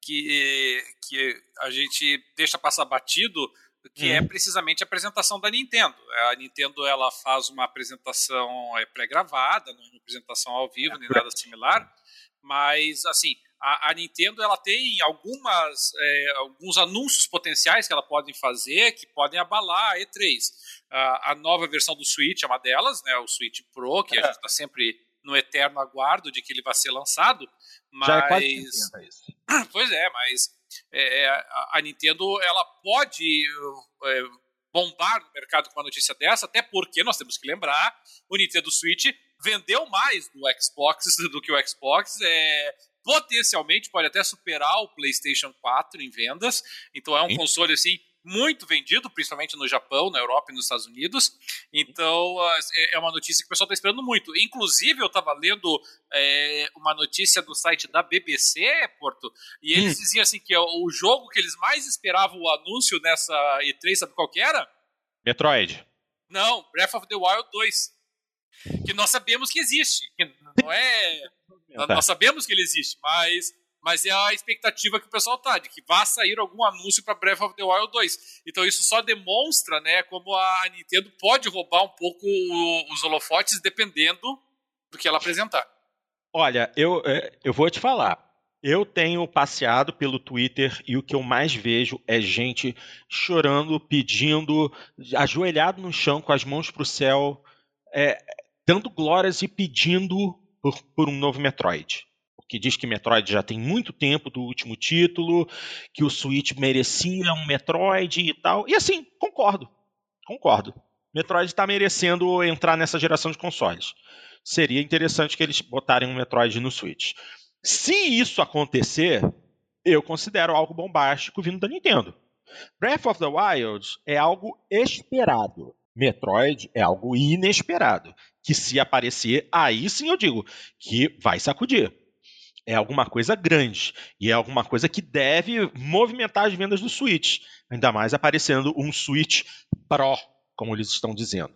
que, que a gente deixa passar batido, que é uhum. precisamente a apresentação da Nintendo. A Nintendo ela faz uma apresentação é, pré-gravada, não é uma apresentação ao vivo, nem nada similar, mas assim a, a, Nintendo ela tem algumas, é, alguns anúncios potenciais que ela pode fazer que podem abalar a E3. a nova versão do Switch é uma delas, né, o Switch Pro, que é. a gente está sempre no eterno aguardo de que ele vai ser lançado. Mas... Já é quase isso. Pois é, mas é, é a Nintendo ela pode é, bombar no mercado com uma notícia dessa, até porque nós temos que lembrar, o Nintendo Switch vendeu mais do Xbox do que o Xbox, é, potencialmente pode até superar o PlayStation 4 em vendas. Então é um Sim. console assim muito vendido, principalmente no Japão, na Europa e nos Estados Unidos. Então é, é uma notícia que o pessoal está esperando muito. Inclusive eu estava lendo é, uma notícia do site da BBC, Porto, e eles hum. diziam assim que o jogo que eles mais esperavam o anúncio nessa E3, sabe qual que era? Metroid. Não, Breath of the Wild 2. Que nós sabemos que existe. Que não é Tá. Nós sabemos que ele existe, mas, mas é a expectativa que o pessoal tá, de que vá sair algum anúncio para Breath of the Wild 2. Então isso só demonstra né, como a Nintendo pode roubar um pouco os holofotes dependendo do que ela apresentar. Olha, eu, é, eu vou te falar. Eu tenho passeado pelo Twitter e o que eu mais vejo é gente chorando, pedindo, ajoelhado no chão com as mãos para o céu, é, dando glórias e pedindo por, por um novo Metroid. Porque diz que Metroid já tem muito tempo do último título, que o Switch merecia um Metroid e tal. E assim, concordo. Concordo. Metroid está merecendo entrar nessa geração de consoles. Seria interessante que eles botarem um Metroid no Switch. Se isso acontecer, eu considero algo bombástico vindo da Nintendo. Breath of the Wild é algo esperado. Metroid é algo inesperado. Que se aparecer, aí sim eu digo que vai sacudir. É alguma coisa grande. E é alguma coisa que deve movimentar as vendas do Switch. Ainda mais aparecendo um Switch Pro, como eles estão dizendo.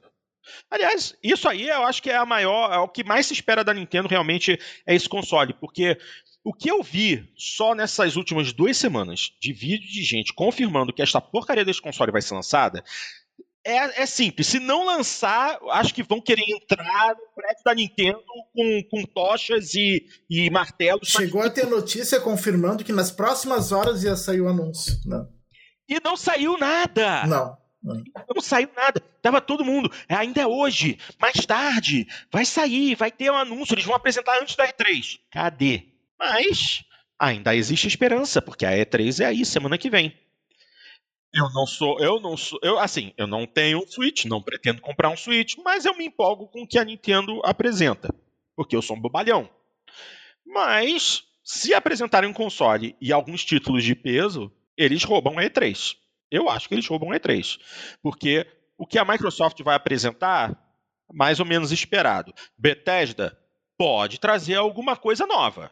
Aliás, isso aí eu acho que é a maior, é o que mais se espera da Nintendo realmente é esse console, porque o que eu vi só nessas últimas duas semanas de vídeo de gente confirmando que esta porcaria desse console vai ser lançada é, é, simples. Se não lançar, acho que vão querer entrar no prédio da Nintendo com, com tochas e, e martelos. Chegou a ter notícia confirmando que nas próximas horas ia sair o anúncio. Não. Né? E não saiu nada. Não. Não. não saiu nada. Tava todo mundo. É, ainda é hoje. Mais tarde. Vai sair. Vai ter um anúncio. Eles vão apresentar antes da E3. Cadê? Mas ainda existe esperança, porque a E3 é aí semana que vem. Eu não sou, eu não sou, eu assim, eu não tenho um Switch, não pretendo comprar um Switch, mas eu me empolgo com o que a Nintendo apresenta, porque eu sou um bobalhão. Mas se apresentarem um console e alguns títulos de peso, eles roubam a E3. Eu acho que eles roubam a E3, porque o que a Microsoft vai apresentar, mais ou menos esperado. Bethesda pode trazer alguma coisa nova,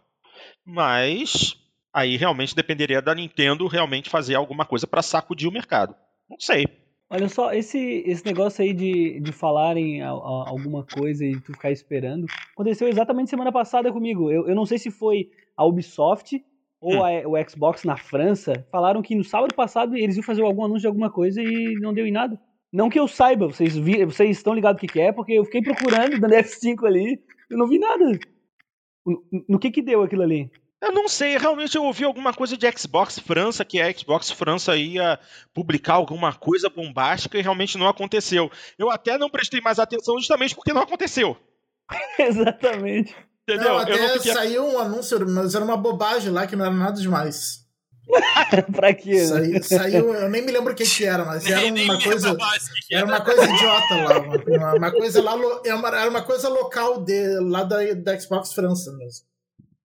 mas aí realmente dependeria da Nintendo realmente fazer alguma coisa para sacudir o mercado. Não sei. Olha só, esse, esse negócio aí de, de falarem a, a, alguma coisa e tu ficar esperando, aconteceu exatamente semana passada comigo. Eu, eu não sei se foi a Ubisoft ou hum. a, o Xbox na França, falaram que no sábado passado eles iam fazer algum anúncio de alguma coisa e não deu em nada. Não que eu saiba, vocês, vi, vocês estão ligados o que, que é, porque eu fiquei procurando, dando F5 ali, eu não vi nada. No, no que que deu aquilo ali? Eu não sei, realmente eu ouvi alguma coisa de Xbox França, que a Xbox França ia publicar alguma coisa bombástica e realmente não aconteceu. Eu até não prestei mais atenção justamente porque não aconteceu. Exatamente. Entendeu? Não, até não fiquei... saiu um anúncio, mas era uma bobagem lá que não era nada demais. pra quê? Saiu, saiu, eu nem me lembro o que, que era, mas era uma coisa. Era uma coisa idiota lá. Uma, uma coisa lá. Era uma coisa local de, lá da, da Xbox França mesmo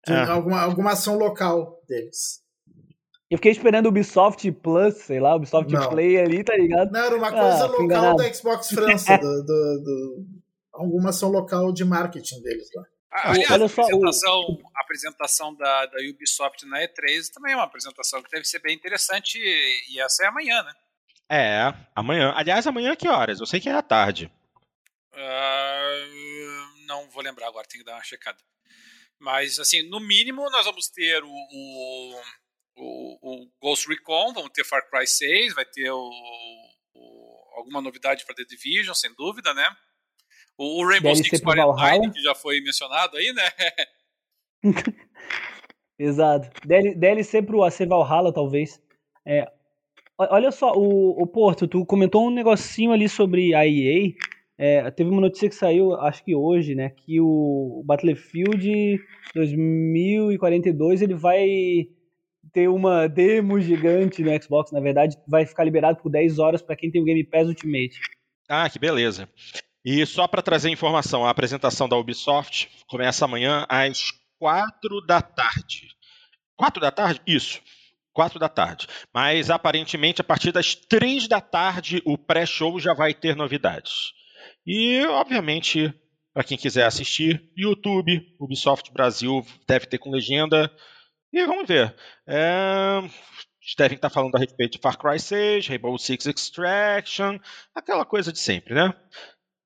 de é. alguma, alguma ação local deles. Eu fiquei esperando o Ubisoft Plus, sei lá, Ubisoft não. Play ali, tá ligado? Não, era uma ah, coisa ah, local da Xbox França, do, do, do, alguma ação local de marketing deles lá. Ah, aliás, Olha a apresentação, o... a apresentação da, da Ubisoft na E3 também é uma apresentação que deve ser bem interessante e, e essa é amanhã, né? É, amanhã. Aliás, amanhã que horas? Eu sei que é à tarde. Uh, não vou lembrar agora, tem que dar uma checada. Mas, assim, no mínimo, nós vamos ter o, o, o, o Ghost Recon, vamos ter Far Cry 6, vai ter o, alguma novidade para The Division, sem dúvida, né? O, Rainbow Six Quarantine, que já foi mencionado aí, né? Exato. DLC pro AC Valhalla, talvez. É, olha só, o, o Porto, tu comentou um negocinho ali sobre a EA. É, teve uma notícia que saiu, acho que hoje, né, que o Battlefield 2042 ele vai ter uma demo gigante no Xbox, na verdade, vai ficar liberado por 10 horas para quem tem o Game Pass Ultimate. Ah, que beleza. E só para trazer informação, a apresentação da Ubisoft começa amanhã às 4 da tarde. 4 da tarde? Isso. 4 da tarde. Mas aparentemente a partir das 3 da tarde o pré-show já vai ter novidades. E, obviamente, para quem quiser assistir, YouTube, Ubisoft Brasil deve ter com legenda. E vamos ver. É, devem estar falando a respeito de Far Cry 6, Rainbow Six Extraction, aquela coisa de sempre, né?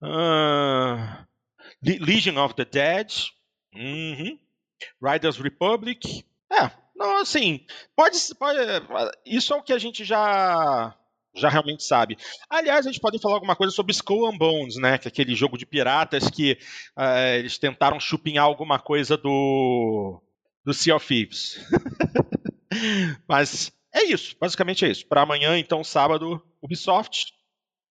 Uh, Legion of the Dead, uhum. Riders Republic. É, não, assim, pode, pode. Isso é o que a gente já já realmente sabe. Aliás, a gente pode falar alguma coisa sobre Skull and Bones, né? Que é aquele jogo de piratas que uh, eles tentaram chupinhar alguma coisa do do Sea of Thieves. Mas é isso, basicamente é isso. Para amanhã, então, sábado, Ubisoft,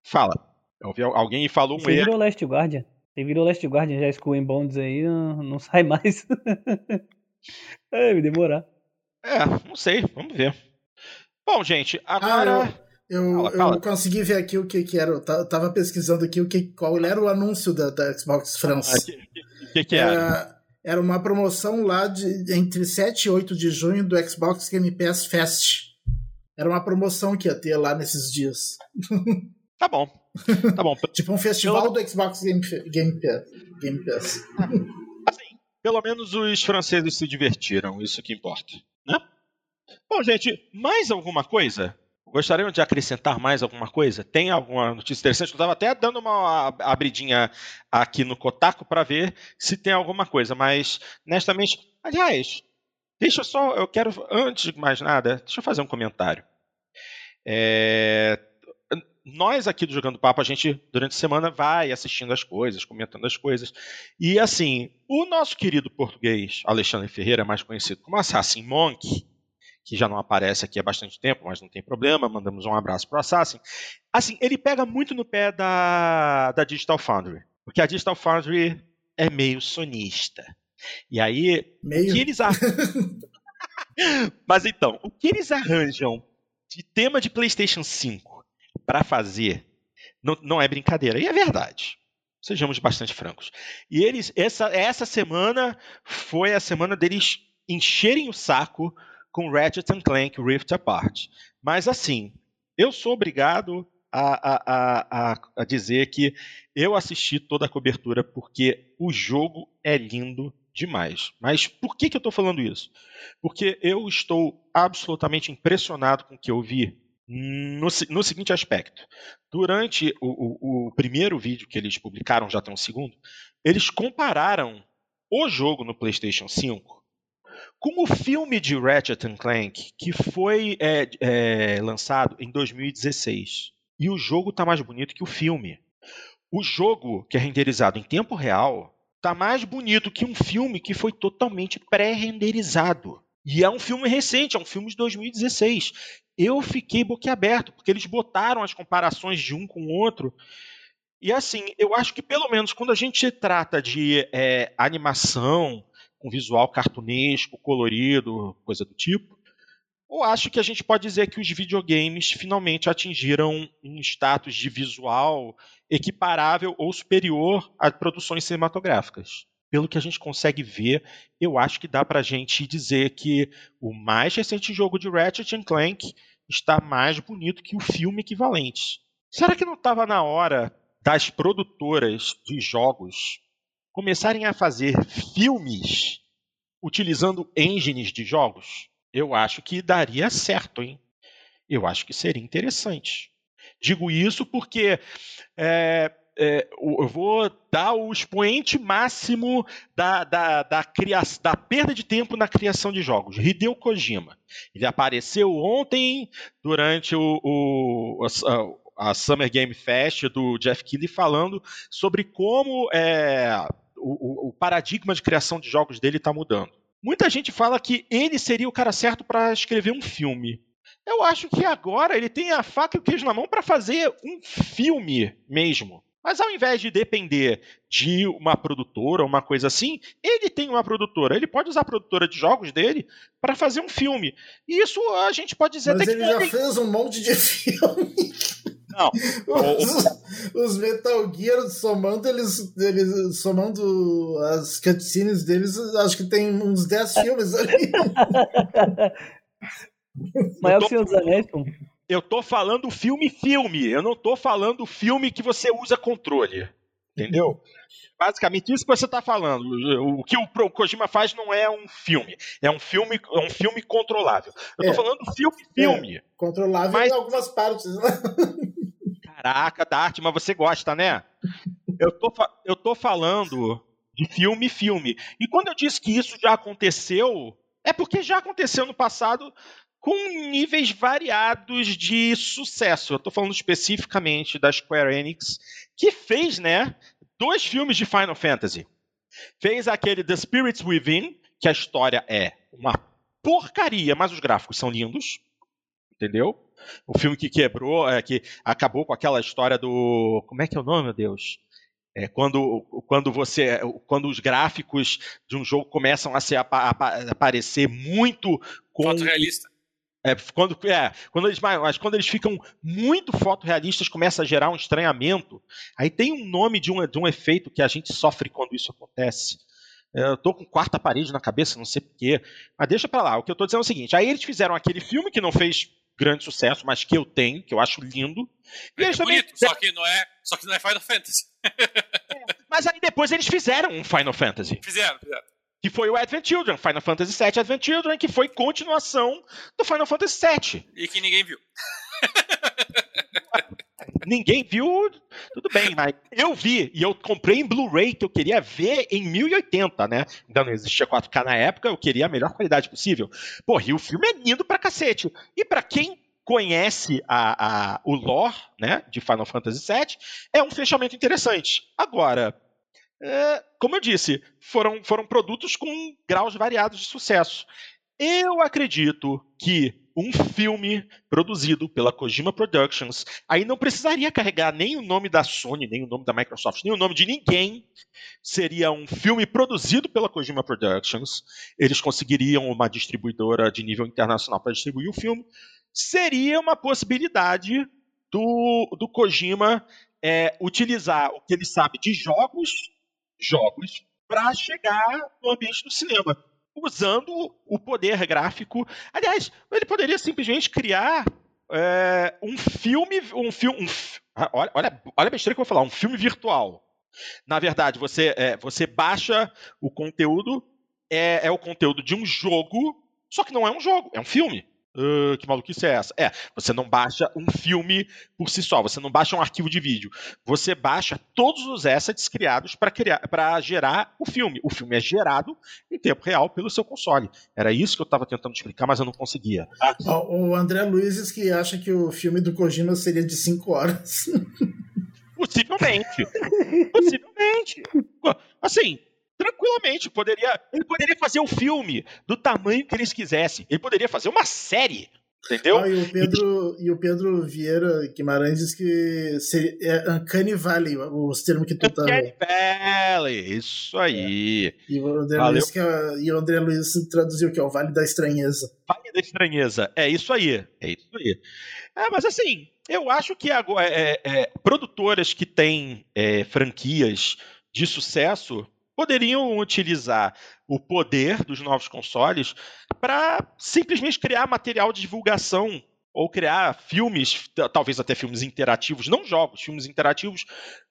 fala. Alguém falou um Você erro. virou Last Guardian. Você virou Last Guardian já Skull and Bones aí, não, não sai mais. é, me demorar. É, não sei, vamos ver. Bom, gente, agora. Ah, eu, fala, fala. eu consegui ver aqui o que, que era. Eu tava pesquisando aqui o que, qual era o anúncio da, da Xbox France. O ah, que, que, era? era? Era uma promoção lá de entre 7 e 8 de junho do Xbox Game Pass Fest. Era uma promoção que ia ter lá nesses dias. Tá bom. Tá bom. tipo um festival do Xbox Game, Game Pass. Game Pass. assim, pelo menos os franceses se divertiram, isso que importa. Né? Bom, gente, mais alguma coisa? Gostariam de acrescentar mais alguma coisa? Tem alguma notícia interessante? Eu estava até dando uma abridinha aqui no Kotaku para ver se tem alguma coisa, mas honestamente, aliás, deixa eu só, eu quero, antes de mais nada, deixa eu fazer um comentário. É, nós aqui do Jogando Papo, a gente, durante a semana, vai assistindo as coisas, comentando as coisas. E assim, o nosso querido português, Alexandre Ferreira, mais conhecido como Assassin Monk, que já não aparece aqui há bastante tempo, mas não tem problema, mandamos um abraço para o Assassin. Assim, ele pega muito no pé da, da Digital Foundry, porque a Digital Foundry é meio sonista. E aí, meio? que eles Mas então, o que eles arranjam de tema de PlayStation 5 para fazer não, não é brincadeira, e é verdade. Sejamos bastante francos. E eles, essa, essa semana foi a semana deles encherem o saco com Ratchet Clank Rift Apart. Mas assim, eu sou obrigado a, a, a, a, dizer que eu assisti toda a cobertura porque o jogo é lindo demais. Mas por que, que eu estou falando isso? Porque eu estou absolutamente impressionado com o que eu vi no, no seguinte aspecto. Durante o, o, o primeiro vídeo que eles publicaram, já tem um segundo, eles compararam o jogo no PlayStation 5 com o filme de Ratchet Clank, que foi é, é, lançado em 2016. E o jogo está mais bonito que o filme. O jogo, que é renderizado em tempo real, está mais bonito que um filme que foi totalmente pré-renderizado. E é um filme recente, é um filme de 2016. Eu fiquei boquiaberto, porque eles botaram as comparações de um com o outro. E assim, eu acho que pelo menos quando a gente trata de é, animação, com visual cartunesco, colorido, coisa do tipo. Ou acho que a gente pode dizer que os videogames finalmente atingiram um status de visual equiparável ou superior a produções cinematográficas. Pelo que a gente consegue ver, eu acho que dá para a gente dizer que o mais recente jogo de Ratchet Clank está mais bonito que o filme equivalente. Será que não estava na hora das produtoras de jogos começarem a fazer filmes utilizando engines de jogos, eu acho que daria certo, hein? Eu acho que seria interessante. Digo isso porque é, é, eu vou dar o expoente máximo da, da, da, criação, da perda de tempo na criação de jogos. Hideo Kojima. Ele apareceu ontem durante o, o a, a Summer Game Fest do Jeff Keighley falando sobre como é, o, o paradigma de criação de jogos dele está mudando. Muita gente fala que ele seria o cara certo para escrever um filme. Eu acho que agora ele tem a faca e o queijo na mão para fazer um filme mesmo. Mas ao invés de depender de uma produtora, uma coisa assim, ele tem uma produtora. Ele pode usar a produtora de jogos dele para fazer um filme. E isso a gente pode dizer Mas até ele que. já fez um monte de filme. Não. Os, os, Metal Gear somando eles, eles somando as cutscenes deles, acho que tem uns 10 filmes ali. Maior que os Anéis, Eu tô falando filme-filme, eu não tô falando filme que você usa controle. Entendeu? Basicamente isso que você está falando. O que o Kojima faz não é um filme, é um filme, é um filme controlável. Eu estou é. falando filme-filme. É. Controlável mas... em algumas partes. Né? Caraca, Dart, mas você gosta, né? Eu tô, eu tô falando de filme filme. E quando eu disse que isso já aconteceu, é porque já aconteceu no passado com níveis variados de sucesso. Eu tô falando especificamente da Square Enix, que fez, né, dois filmes de Final Fantasy. Fez aquele The Spirits Within, que a história é uma porcaria, mas os gráficos são lindos. Entendeu? O filme que quebrou, é, que acabou com aquela história do. Como é que é o nome, meu Deus? É, quando, quando você quando os gráficos de um jogo começam a, se, a, aparecer muito com fotorrealista é, quando, é, quando eles, mas quando eles ficam muito fotorrealistas, começa a gerar um estranhamento. Aí tem um nome de um, de um efeito que a gente sofre quando isso acontece. É, eu tô com quarta parede na cabeça, não sei porquê. Mas deixa pra lá. O que eu tô dizendo é o seguinte: aí eles fizeram aquele filme que não fez grande sucesso, mas que eu tenho, que eu acho lindo. E é eles bonito, também... só que não é, só que não é Final Fantasy. é, mas aí depois eles fizeram um Final Fantasy. Fizeram, fizeram. Que foi o Advent Children, Final Fantasy VII Advent Children, que foi continuação do Final Fantasy VII. E que ninguém viu. Ninguém viu, tudo bem, mas eu vi e eu comprei em Blu-ray que eu queria ver em 1080, né? Ainda não existia 4K na época, eu queria a melhor qualidade possível. Porra, e o filme é lindo pra cacete. E para quem conhece a, a, o lore né, de Final Fantasy VII, é um fechamento interessante. Agora, é, como eu disse, foram, foram produtos com graus variados de sucesso. Eu acredito que um filme produzido pela Kojima Productions aí não precisaria carregar nem o nome da Sony, nem o nome da Microsoft, nem o nome de ninguém. Seria um filme produzido pela Kojima Productions. Eles conseguiriam uma distribuidora de nível internacional para distribuir o filme. Seria uma possibilidade do, do Kojima é, utilizar o que ele sabe de jogos, jogos, para chegar no ambiente do cinema usando o poder gráfico. Aliás, ele poderia simplesmente criar é, um filme, um filme, um, olha, olha, olha a besteira que eu vou falar, um filme virtual. Na verdade, você, é, você baixa o conteúdo, é, é o conteúdo de um jogo, só que não é um jogo, é um filme. Uh, que maluquice é essa? É, você não baixa um filme por si só, você não baixa um arquivo de vídeo. Você baixa todos os assets criados para gerar o filme. O filme é gerado em tempo real pelo seu console. Era isso que eu estava tentando explicar, mas eu não conseguia. Ah, o André Luiz que acha que o filme do Kojima seria de 5 horas. Possivelmente. Possivelmente. Assim, tranquilamente poderia ele poderia fazer um filme do tamanho que eles quisessem. Ele poderia fazer uma série entendeu? Ah, e o Pedro e o Pedro Vieira Guimarães diz que seria, é Uncanny Valley os termos que tu tá Uncanny Valley isso aí. É. e, o André Luiz que é, e o André Luiz traduziu que é o Vale da Estranheza. Vale da Estranheza é isso aí é isso aí. É, mas assim eu acho que agora é, é, produtoras que têm é, franquias de sucesso poderiam utilizar o poder dos novos consoles para simplesmente criar material de divulgação ou criar filmes, talvez até filmes interativos, não jogos, filmes interativos,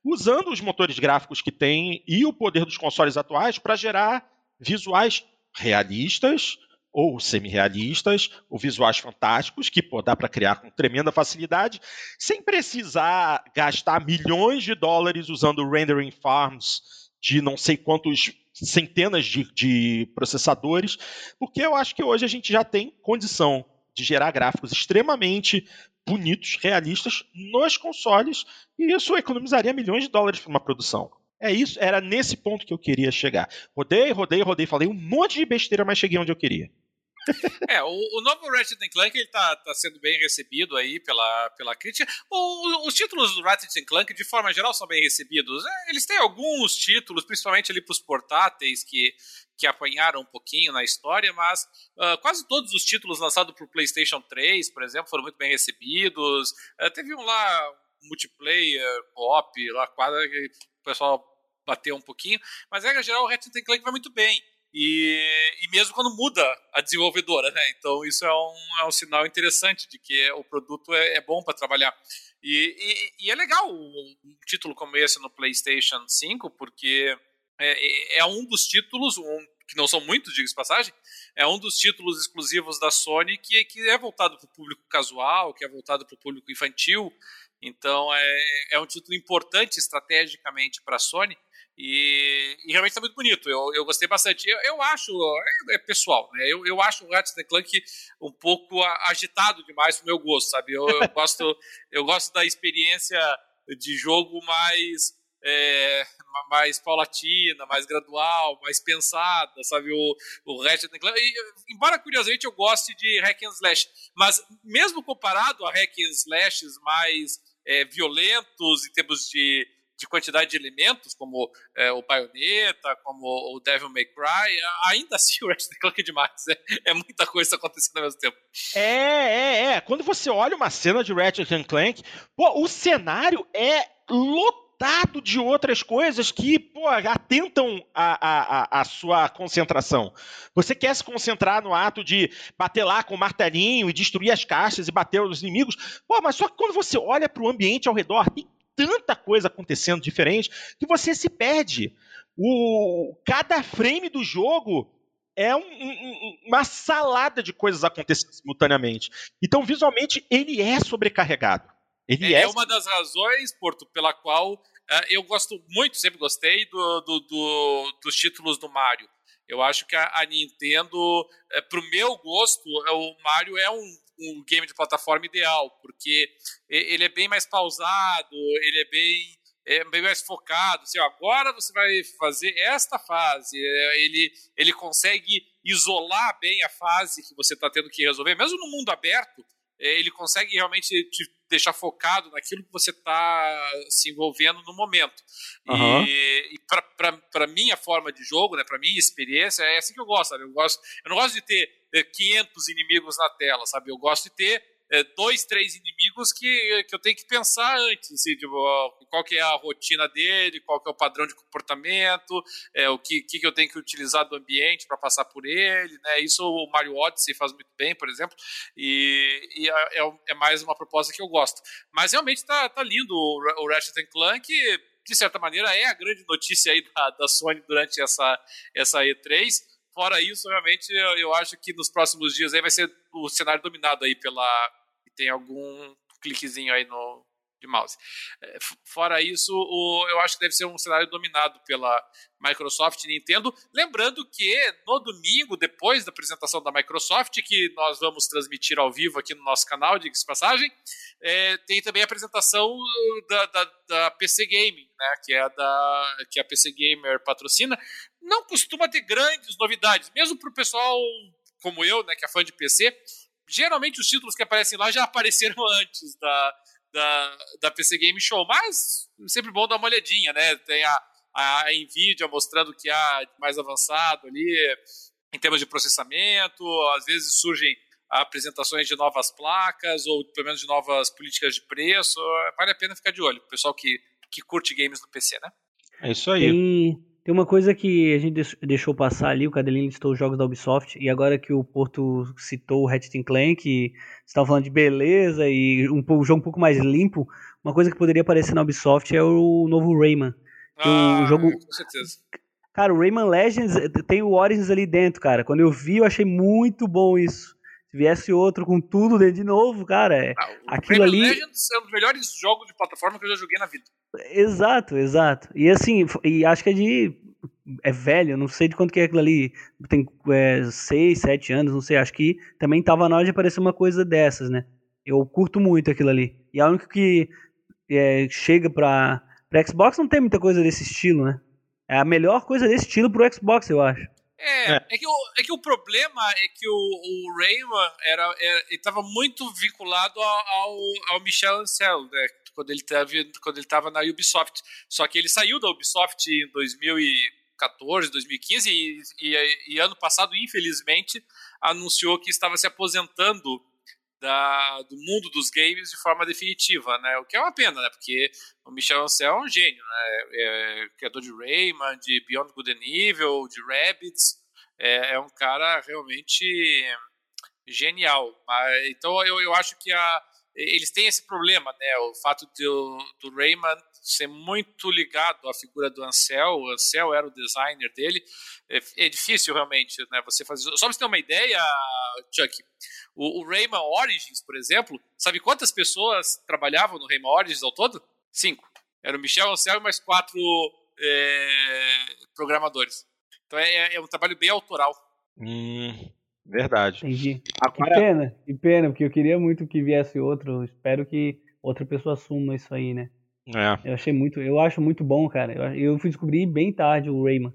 usando os motores gráficos que tem e o poder dos consoles atuais para gerar visuais realistas ou semi-realistas, ou visuais fantásticos, que pô, dá para criar com tremenda facilidade, sem precisar gastar milhões de dólares usando rendering farms de não sei quantos centenas de, de processadores, porque eu acho que hoje a gente já tem condição de gerar gráficos extremamente bonitos, realistas nos consoles, e isso economizaria milhões de dólares para uma produção. É isso, era nesse ponto que eu queria chegar. Rodei, rodei, rodei, falei um monte de besteira, mas cheguei onde eu queria. É, o, o novo Ratchet Clank ele tá, tá sendo bem recebido aí pela, pela crítica. O, os títulos do Ratchet Clank, de forma geral, são bem recebidos. É, eles têm alguns títulos, principalmente ali pros portáteis, que, que apanharam um pouquinho na história, mas uh, quase todos os títulos lançados pro PlayStation 3, por exemplo, foram muito bem recebidos. Uh, teve um lá, multiplayer, co-op, lá quase que o pessoal bateu um pouquinho, mas, regra geral, o Ratchet Clank vai muito bem. E, e mesmo quando muda a desenvolvedora, né? Então isso é um, é um sinal interessante de que o produto é, é bom para trabalhar. E, e, e, é legal um, título como esse no PlayStation 5, porque é, é, é um dos títulos, um, que não são muitos, diga-se passagem, é um dos títulos exclusivos da Sony que, que é voltado para o público casual, que é voltado para o público infantil. Então é, é um título importante estrategicamente para a Sony. E, e realmente está muito bonito. Eu, eu gostei bastante. Eu, eu acho, é, é, pessoal, né? Eu, eu acho o Ratchet Clank um pouco agitado demais pro meu gosto, sabe? Eu, eu gosto, eu gosto da experiência de jogo mais é, mais paulatina, mais gradual, mais pensada, sabe? O, o Ratchet Clank. E, embora curiosamente eu goste de hack and slash, mas mesmo comparado a hack and slashes mais é, violentos em termos de de quantidade de elementos, como é, o Bayonetta, como o Devil May Cry, ainda assim o Ratchet Clank é demais. É, é, muita coisa acontecendo ao mesmo tempo. É, é, é. Quando você olha uma cena de Ratchet Clank, pô, o cenário é lotado de outras coisas que, pô, atentam a, a, a, sua concentração. Você quer se concentrar no ato de bater lá com o martelinho e destruir as caixas e bater os inimigos, pô, mas só que quando você olha para o ambiente ao redor, tem tanta coisa acontecendo diferente que você se perde. O, cada frame do jogo é um, um, uma salada de coisas acontecendo simultaneamente. Então, visualmente, ele é sobrecarregado. Ele é, é, é uma das razões, Porto, pela qual uh, eu gosto muito, sempre gostei do, do, do, dos títulos do Mario. Eu acho que a, a Nintendo, é, para o meu gosto, o Mario é um, um game de plataforma ideal, porque ele é bem mais pausado, ele é bem é bem mais focado. Assim, agora você vai fazer esta fase. É, ele, ele consegue isolar bem a fase que você está tendo que resolver. Mesmo no mundo aberto, é, ele consegue realmente te deixar focado naquilo que você está se envolvendo no momento. Uhum. E, e para minha forma de jogo, né, para minha experiência, é assim que eu gosto. Sabe? Eu, gosto eu não gosto de ter 500 inimigos na tela, sabe? Eu gosto de ter é, dois, três inimigos que, que eu tenho que pensar antes, assim, tipo, qual que é a rotina dele, qual que é o padrão de comportamento, é, o que, que eu tenho que utilizar do ambiente para passar por ele, né? Isso o Mario Odyssey faz muito bem, por exemplo, e, e é, é, é mais uma proposta que eu gosto. Mas realmente tá, tá lindo o, o Ratchet Clank, de certa maneira é a grande notícia aí da, da Sony durante essa, essa E3, Fora isso, realmente, eu, acho que nos próximos dias aí vai ser o cenário dominado aí pela. Tem algum cliquezinho aí no, de mouse. É, fora isso, o, eu acho que deve ser um cenário dominado pela Microsoft e Nintendo. Lembrando que no domingo, depois da apresentação da Microsoft, que nós vamos transmitir ao vivo aqui no nosso canal, diga-se passagem, é, tem também a apresentação da, da, da, PC Gaming, né, que, é da, que a PC Gamer patrocina. Não costuma ter grandes novidades, mesmo para o pessoal como eu, né, que é fã de PC. Geralmente os títulos que aparecem lá já apareceram antes da, da, da PC Game Show, mas sempre bom dar uma olhadinha, né? Tem a, a Nvidia mostrando que há mais avançado ali em termos de processamento, às vezes surgem apresentações de novas placas ou pelo menos de novas políticas de preço. Vale a pena ficar de olho, o pessoal que, que curte games no PC, né? É isso aí. Tem, tem uma coisa que a gente deixou passar ali, o Cadelinho listou os jogos da Ubisoft, e agora que o Porto citou o Ratchet Clank, que estava falando de beleza e um, um, jogo um pouco mais limpo, uma coisa que poderia aparecer na Ubisoft é o novo Rayman. Ah, o jogo... com certeza. Cara, o Rayman Legends eh, tem o Origins ali dentro, cara. Quando eu vi, eu achei muito bom isso. Se viesse outro com tudo dentro de novo, cara, é... ah, aquilo ali... Legends é um dos melhores jogos de plataforma que eu já joguei na vida. Exato, exato. E assim, e acho que é de. É velho, não sei de quanto que é aquilo ali. Tem é, seis, sete anos, não sei. Acho que também tava na hora de aparecer uma coisa dessas, né? Eu curto muito aquilo ali. E a única que é, chega pra, pra Xbox não tem muita coisa desse estilo, né? É a melhor coisa desse estilo pro Xbox, eu acho. É, é, é, que, o, é que o problema é que o, o Rayman era, era, ele estava muito vinculado ao, ao, ao Michel Ancel, né? quando ele teve, quando ele estava na Ubisoft. Só que ele saiu da Ubisoft em 2014, 2015 e, e, e ano passado, infelizmente, anunciou que estava se aposentando da, do mundo dos games de forma definitiva, né? O que é uma pena, né? Porque o Michel Ancel é um gênio, né? É, criador de Rayman, de Beyond Good and Evil, de Rabbids. É, é um cara realmente genial. Então eu, eu acho que a, eles têm esse problema, né? O fato do, do Rayman ser muito ligado à figura do Ansel, o Ansel era o designer dele, é, é difícil realmente, né? Você fazer. Só pra você ter uma ideia, Chuck, o, o Rayman Origins, por exemplo, sabe quantas pessoas trabalhavam no Rayman Origins ao todo? Cinco. Era o Michel Ansel e mais quatro é, programadores. Então é, é um trabalho bem autoral. Hum. Verdade. Entendi. Agora... Que pena, que pena, porque eu queria muito que viesse outro. Espero que outra pessoa assuma isso aí, né? É. Eu achei muito, eu acho muito bom, cara. Eu, eu fui descobrir bem tarde o Rayman.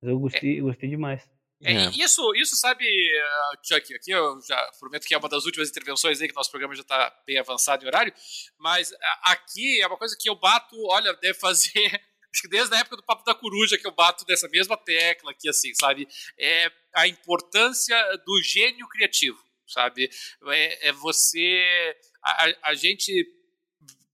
Mas eu gostei, é. gostei demais. É, é. Isso, isso sabe, uh, Chuck, aqui eu já prometo que é uma das últimas intervenções aí, que nosso programa já está bem avançado em horário, mas uh, aqui é uma coisa que eu bato, olha, deve fazer acho que desde a época do Papo da Coruja que eu bato dessa mesma tecla aqui, assim, sabe? É a importância do gênio criativo, sabe? É, é você. A, a gente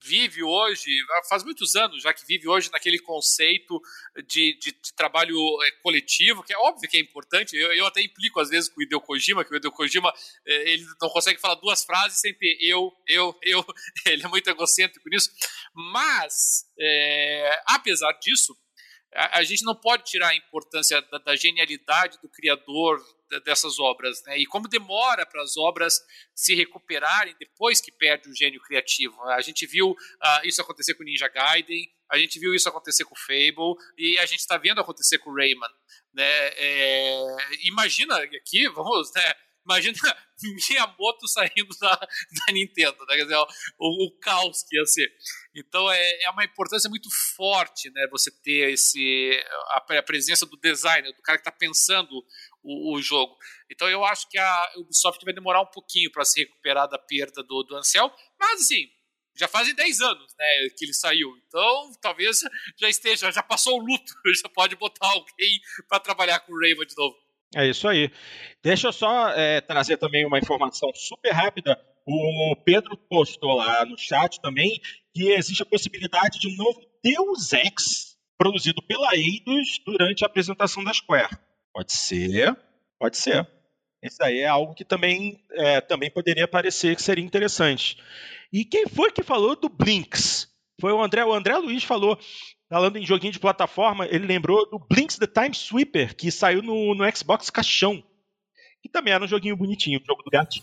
vive hoje, faz muitos anos já que vive hoje naquele conceito de, de, de trabalho é, coletivo, que é óbvio que é importante. Eu, eu, até implico às vezes com o Hideo Kojima, que o Hideo Kojima é, ele não consegue falar duas frases sem ter eu, eu, eu. Ele é muito egocêntrico nisso. Mas, é, apesar disso, a, a gente não pode tirar a importância da, da genialidade do criador dessas obras, né? E como demora para as obras se recuperarem depois que perde o gênio criativo. A gente viu uh, isso acontecer com Ninja Gaiden, a gente viu isso acontecer com Fable e a gente está vendo acontecer com Rayman, né? É, imagina aqui, vamos, né? Imagina Miyamoto saindo da, da Nintendo, né? Quer dizer, o, o, caos que ia ser. Então é, é uma importância muito forte, né? Você ter esse a, a presença do designer, do cara que está pensando o, o, jogo. Então eu acho que a Ubisoft vai demorar um pouquinho para se recuperar da perda do, do mas assim, já fazem 10 anos né, que ele saiu. Então, talvez já esteja, já passou o luto, já pode botar alguém para trabalhar com o Raven de novo. É isso aí. Deixa eu só é, trazer também uma informação super rápida. O Pedro postou lá no chat também que existe a possibilidade de um novo Deus Ex produzido pela Eidos durante a apresentação da Square. Pode ser, pode ser. Isso aí é algo que também, é, também poderia parecer que seria interessante. E quem foi que falou do Blinks? Foi o André. O André Luiz falou falando em joguinho de plataforma, ele lembrou do Blinks the Time Sweeper, que saiu no, no Xbox Caixão. Que também era um joguinho bonitinho, o jogo do gato.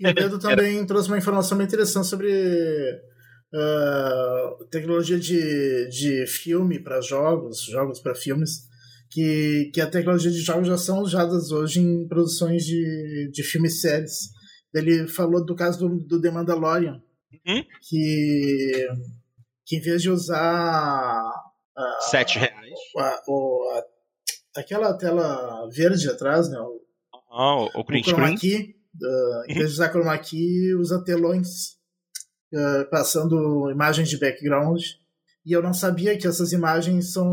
E o Pedro também trouxe uma informação bem interessante sobre uh, tecnologia de, de filme para jogos, jogos para filmes, que, que a tecnologia de jogos já são usadas hoje em produções de, de filmes e séries. Ele falou do caso do, do The Mandalorian, uhum. que que em vez de usar. Uh, Sete reais. A, o, a, aquela tela verde atrás, né? O, oh, o, o chroma key, uh, em vez de usar chroma key, usa telões uh, passando imagens de background. E eu não sabia que essas imagens são,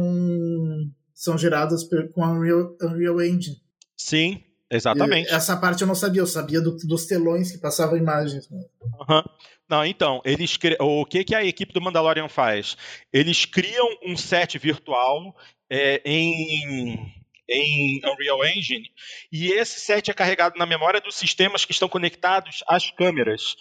são geradas com a Unreal, Unreal Engine. Sim, exatamente. E essa parte eu não sabia, eu sabia do, dos telões que passavam imagens. Uhum. Não, então, eles cri... o que, que a equipe do Mandalorian faz? Eles criam um set virtual é, em, em Unreal Engine e esse set é carregado na memória dos sistemas que estão conectados às câmeras.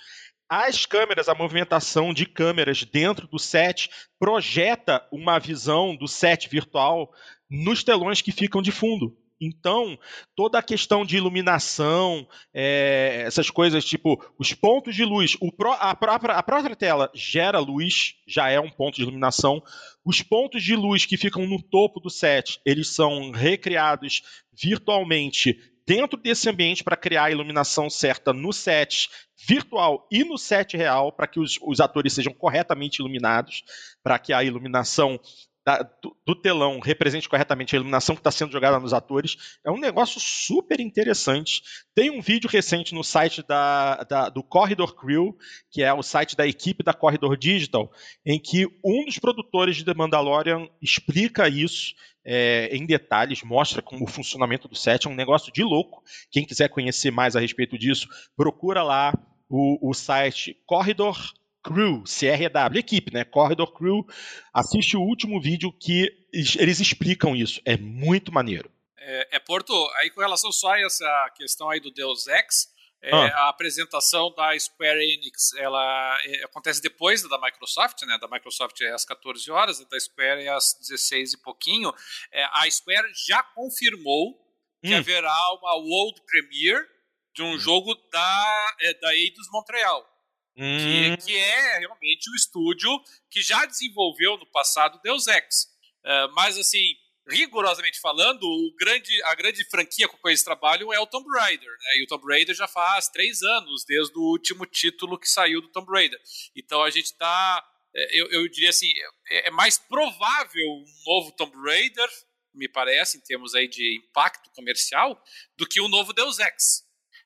As câmeras, a movimentação de câmeras dentro do set projeta uma visão do set virtual nos telões que ficam de fundo. Então, toda a questão de iluminação, é, essas coisas tipo os pontos de luz, pro, a, própria, a própria tela gera luz, já é um ponto de iluminação. Os pontos de luz que ficam no topo do set, eles são recriados virtualmente dentro desse ambiente para criar a iluminação certa no set virtual e no set real, para que os, os atores sejam corretamente iluminados, para que a iluminação da, do, do, telão represente corretamente a iluminação que está sendo jogada nos atores. É um negócio super interessante. Tem um vídeo recente no site da, da, do Corridor Crew, que é o site da equipe da Corridor Digital, em que um dos produtores de The Mandalorian explica isso é, em detalhes, mostra como o funcionamento do set. É um negócio de louco. Quem quiser conhecer mais a respeito disso, procura lá o, o site Corridor Crew, CRW, equipe, né? Corridor Crew, assiste o último vídeo que eles explicam isso. É muito maneiro. É, é Porto, aí com relação só a essa questão aí do Deus Ex, é, ah. a apresentação da Square Enix, ela é, acontece depois da Microsoft, né? Da Microsoft é às 14 horas, da Square é às 16 e pouquinho. É, a Square já confirmou que hum. haverá uma World Premiere de um hum. jogo da, é, da Eidos Montreal. Hum. Que, que, é realmente o estúdio que já desenvolveu no passado Deus Ex. Uh, mas, assim, rigorosamente falando, o grande, a grande franquia com que eles trabalham é o Tomb Raider. Né? E o Tomb Raider já faz três anos, desde o último título que saiu do Tomb Raider. Então a gente está. É, eu, eu diria assim: é, é mais provável um novo Tomb Raider, me parece, em termos aí de impacto comercial, do que um novo Deus Ex.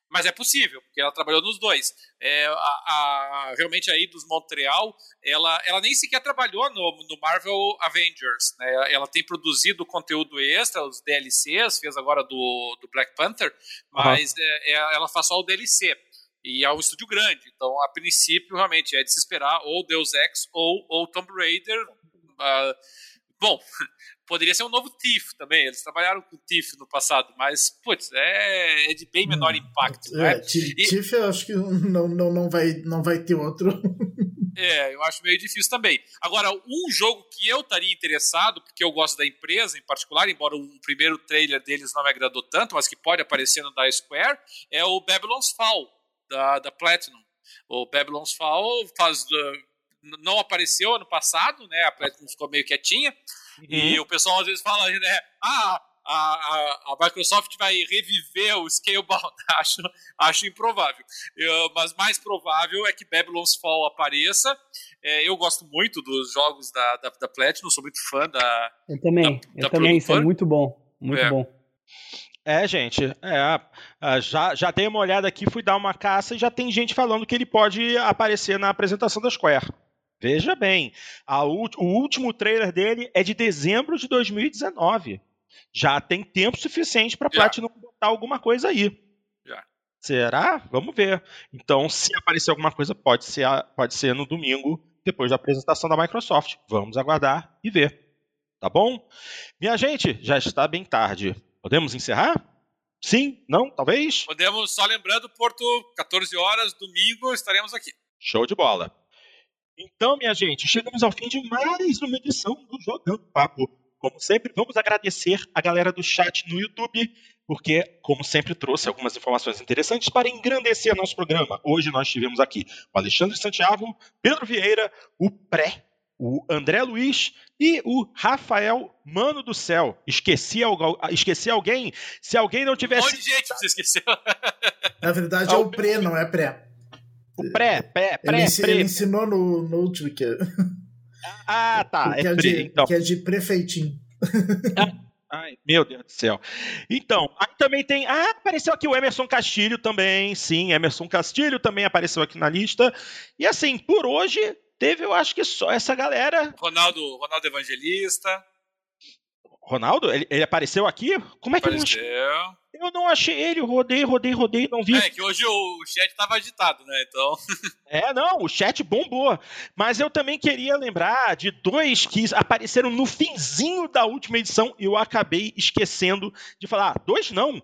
Mas é possível, porque ela trabalhou nos dois. É, a, a, realmente aí dos Montreal, ela, ela nem sequer trabalhou no, no Marvel Avengers. Né? Ela tem produzido conteúdo extra, os DLCs, fez agora do, do Black Panther, mas uhum. é, ela faz só o DLC. E é um estúdio grande, então a princípio realmente é de se esperar ou Deus Ex ou, ou Tomb Raider. Uh, bom, Poderia ser um novo TIFF também. Eles trabalharam com TIFF no passado, mas, putz, é, é de bem menor hum, impacto. É, né? TIFF eu acho que não, não, não, vai, não vai ter outro. É, eu acho meio difícil também. Agora, um jogo que eu estaria interessado, porque eu gosto da empresa em particular, embora o primeiro trailer deles não me agradou tanto, mas que pode aparecer no da Square, é o Babylon's Fall, da, da Platinum. O Babylon's Fall faz, uh, não apareceu ano passado, né? A Platinum ficou meio quietinha. Uhum. E o pessoal às vezes fala, né? Ah, a, a, a, Microsoft vai reviver o Scalebound. acho, acho improvável. Eu, mas mais provável é que Babylon's Fall apareça. É, eu gosto muito dos jogos da, da, da Platinum, sou muito fã da. Eu também, da, eu da também, isso é muito bom. Muito é. bom. É, gente, é, já, já dei uma olhada aqui, fui dar uma caça e já tem gente falando que ele pode aparecer na apresentação da Square. Veja bem, o último trailer dele é de dezembro de 2019 já tem tempo suficiente para Platinum botar alguma coisa aí. Já. Será? Vamos ver. Então, se aparecer alguma coisa, pode ser, pode ser no domingo, depois da apresentação da Microsoft. Vamos aguardar e ver. Tá bom? Minha gente, já está bem tarde. Podemos encerrar? Sim? Não? Talvez? Podemos, só lembrando, Porto, 14 horas, domingo, estaremos aqui. Show de bola. Então, minha gente, chegamos ao fim de mais uma edição do Jogando Papo. Como sempre, vamos agradecer a galera do chat no YouTube, porque, como sempre, trouxe algumas informações interessantes para engrandecer nosso programa. Hoje nós tivemos aqui o Alexandre Santiago, Pedro Vieira, o Pré, o André Luiz e o Rafael Mano do Céu. Esqueci, esqueci alguém? Se alguém não tivesse. Um monte de gente você esqueceu. Na verdade é o Pré, não é Pré. O Pré, pré, pré. Ele, pré. ele ensinou no, no último que. Ah, tá. Que é, é de, então. que é de prefeitinho. Ai, meu Deus do céu. Então, aí também tem. Ah, apareceu aqui o Emerson Castilho também. Sim, Emerson Castilho também apareceu aqui na lista. E assim, por hoje, teve, eu acho que só essa galera. Ronaldo, Ronaldo Evangelista. Ronaldo? Ele, ele apareceu aqui? Como é que apareceu. não... Eu não achei ele, rodei, rodei, rodei, não vi. É que hoje o chat tava agitado, né? Então. é, não, o chat bombou. Mas eu também queria lembrar de dois que apareceram no finzinho da última edição e eu acabei esquecendo de falar. Ah, dois não,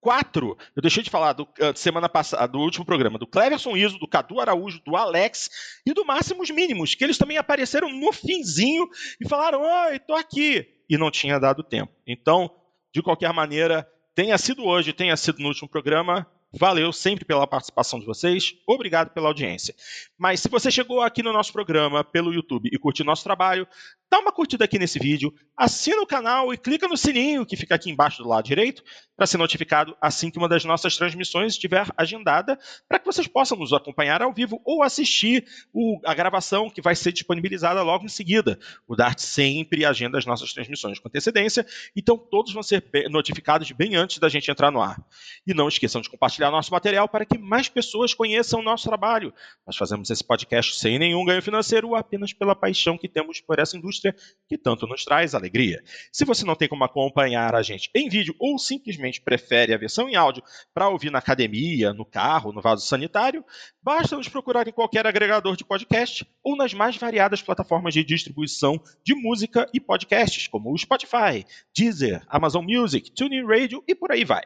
quatro. Eu deixei de falar do uh, semana passada, do último programa, do Cleverson Iso, do Cadu Araújo, do Alex e do Máximos Mínimos, que eles também apareceram no finzinho e falaram: Oi, tô aqui. E não tinha dado tempo. Então, de qualquer maneira, tenha sido hoje, tenha sido no último programa, valeu sempre pela participação de vocês, obrigado pela audiência. Mas se você chegou aqui no nosso programa pelo YouTube e curtiu nosso trabalho, dá uma curtida aqui nesse vídeo, assina o canal e clica no sininho que fica aqui embaixo do lado direito para ser notificado assim que uma das nossas transmissões estiver agendada, para que vocês possam nos acompanhar ao vivo ou assistir o, a gravação que vai ser disponibilizada logo em seguida. O Dart sempre agenda as nossas transmissões com antecedência, então todos vão ser notificados bem antes da gente entrar no ar. E não esqueçam de compartilhar nosso material para que mais pessoas conheçam o nosso trabalho. Nós fazemos esse podcast sem nenhum ganho financeiro, apenas pela paixão que temos por essa indústria indústria que tanto nos traz alegria. Se você não tem como acompanhar a gente em vídeo ou simplesmente prefere a versão em áudio para ouvir na academia, no carro, no vaso sanitário, basta nos procurar em qualquer agregador de podcast ou nas mais variadas plataformas de distribuição de música e podcasts, como o Spotify, Deezer, Amazon Music, TuneIn Radio e por aí vai.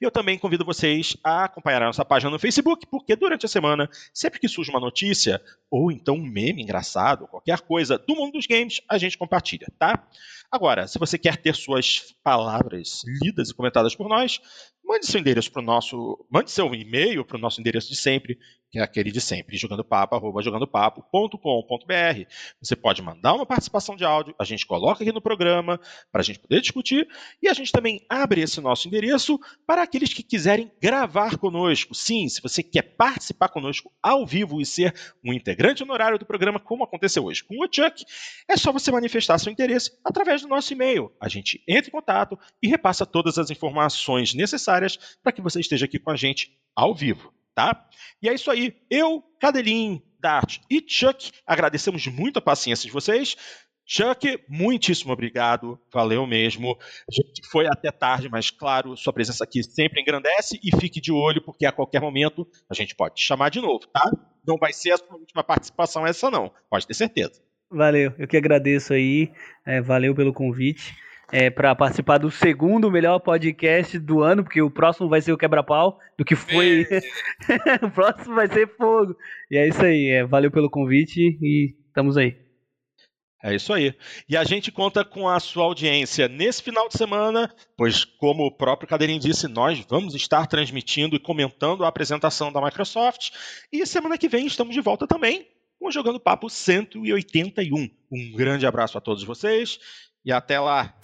Eu também convido vocês a acompanhar a nossa página no Facebook, porque durante a semana, sempre que surge uma notícia, ou então um meme engraçado, qualquer coisa do mundo dos games, a gente compartilha, tá? Agora, se você quer ter suas palavras lidas e comentadas por nós, mande seu endereço para o nosso. Mande seu e-mail para o nosso endereço de sempre, que é aquele de sempre, jogandopapo, jogandopapo.com.br. Você pode mandar uma participação de áudio, a gente coloca aqui no programa para a gente poder discutir, e a gente também abre esse nosso endereço para aqueles que quiserem gravar conosco. Sim, se você quer participar conosco ao vivo e ser um integrante honorário do programa, como aconteceu hoje com o Chuck, é só você manifestar seu interesse através do nosso e-mail. A gente entra em contato e repassa todas as informações necessárias para que você esteja aqui com a gente ao vivo tá? E é isso aí. Eu, Cadelin, Dart e Chuck agradecemos muito a paciência de vocês. Chuck, muitíssimo obrigado, valeu mesmo. A gente foi até tarde, mas claro, sua presença aqui sempre engrandece e fique de olho, porque a qualquer momento a gente pode te chamar de novo, tá? Não vai ser a sua última participação essa não, pode ter certeza. Valeu, eu que agradeço aí, é, valeu pelo convite. É, para participar do segundo melhor podcast do ano, porque o próximo vai ser o quebra-pau, do que foi. o próximo vai ser fogo. E é isso aí. É, valeu pelo convite e estamos aí. É isso aí. E a gente conta com a sua audiência nesse final de semana, pois, como o próprio Cadeirinho disse, nós vamos estar transmitindo e comentando a apresentação da Microsoft. E semana que vem estamos de volta também com o Jogando Papo 181. Um grande abraço a todos vocês e até lá!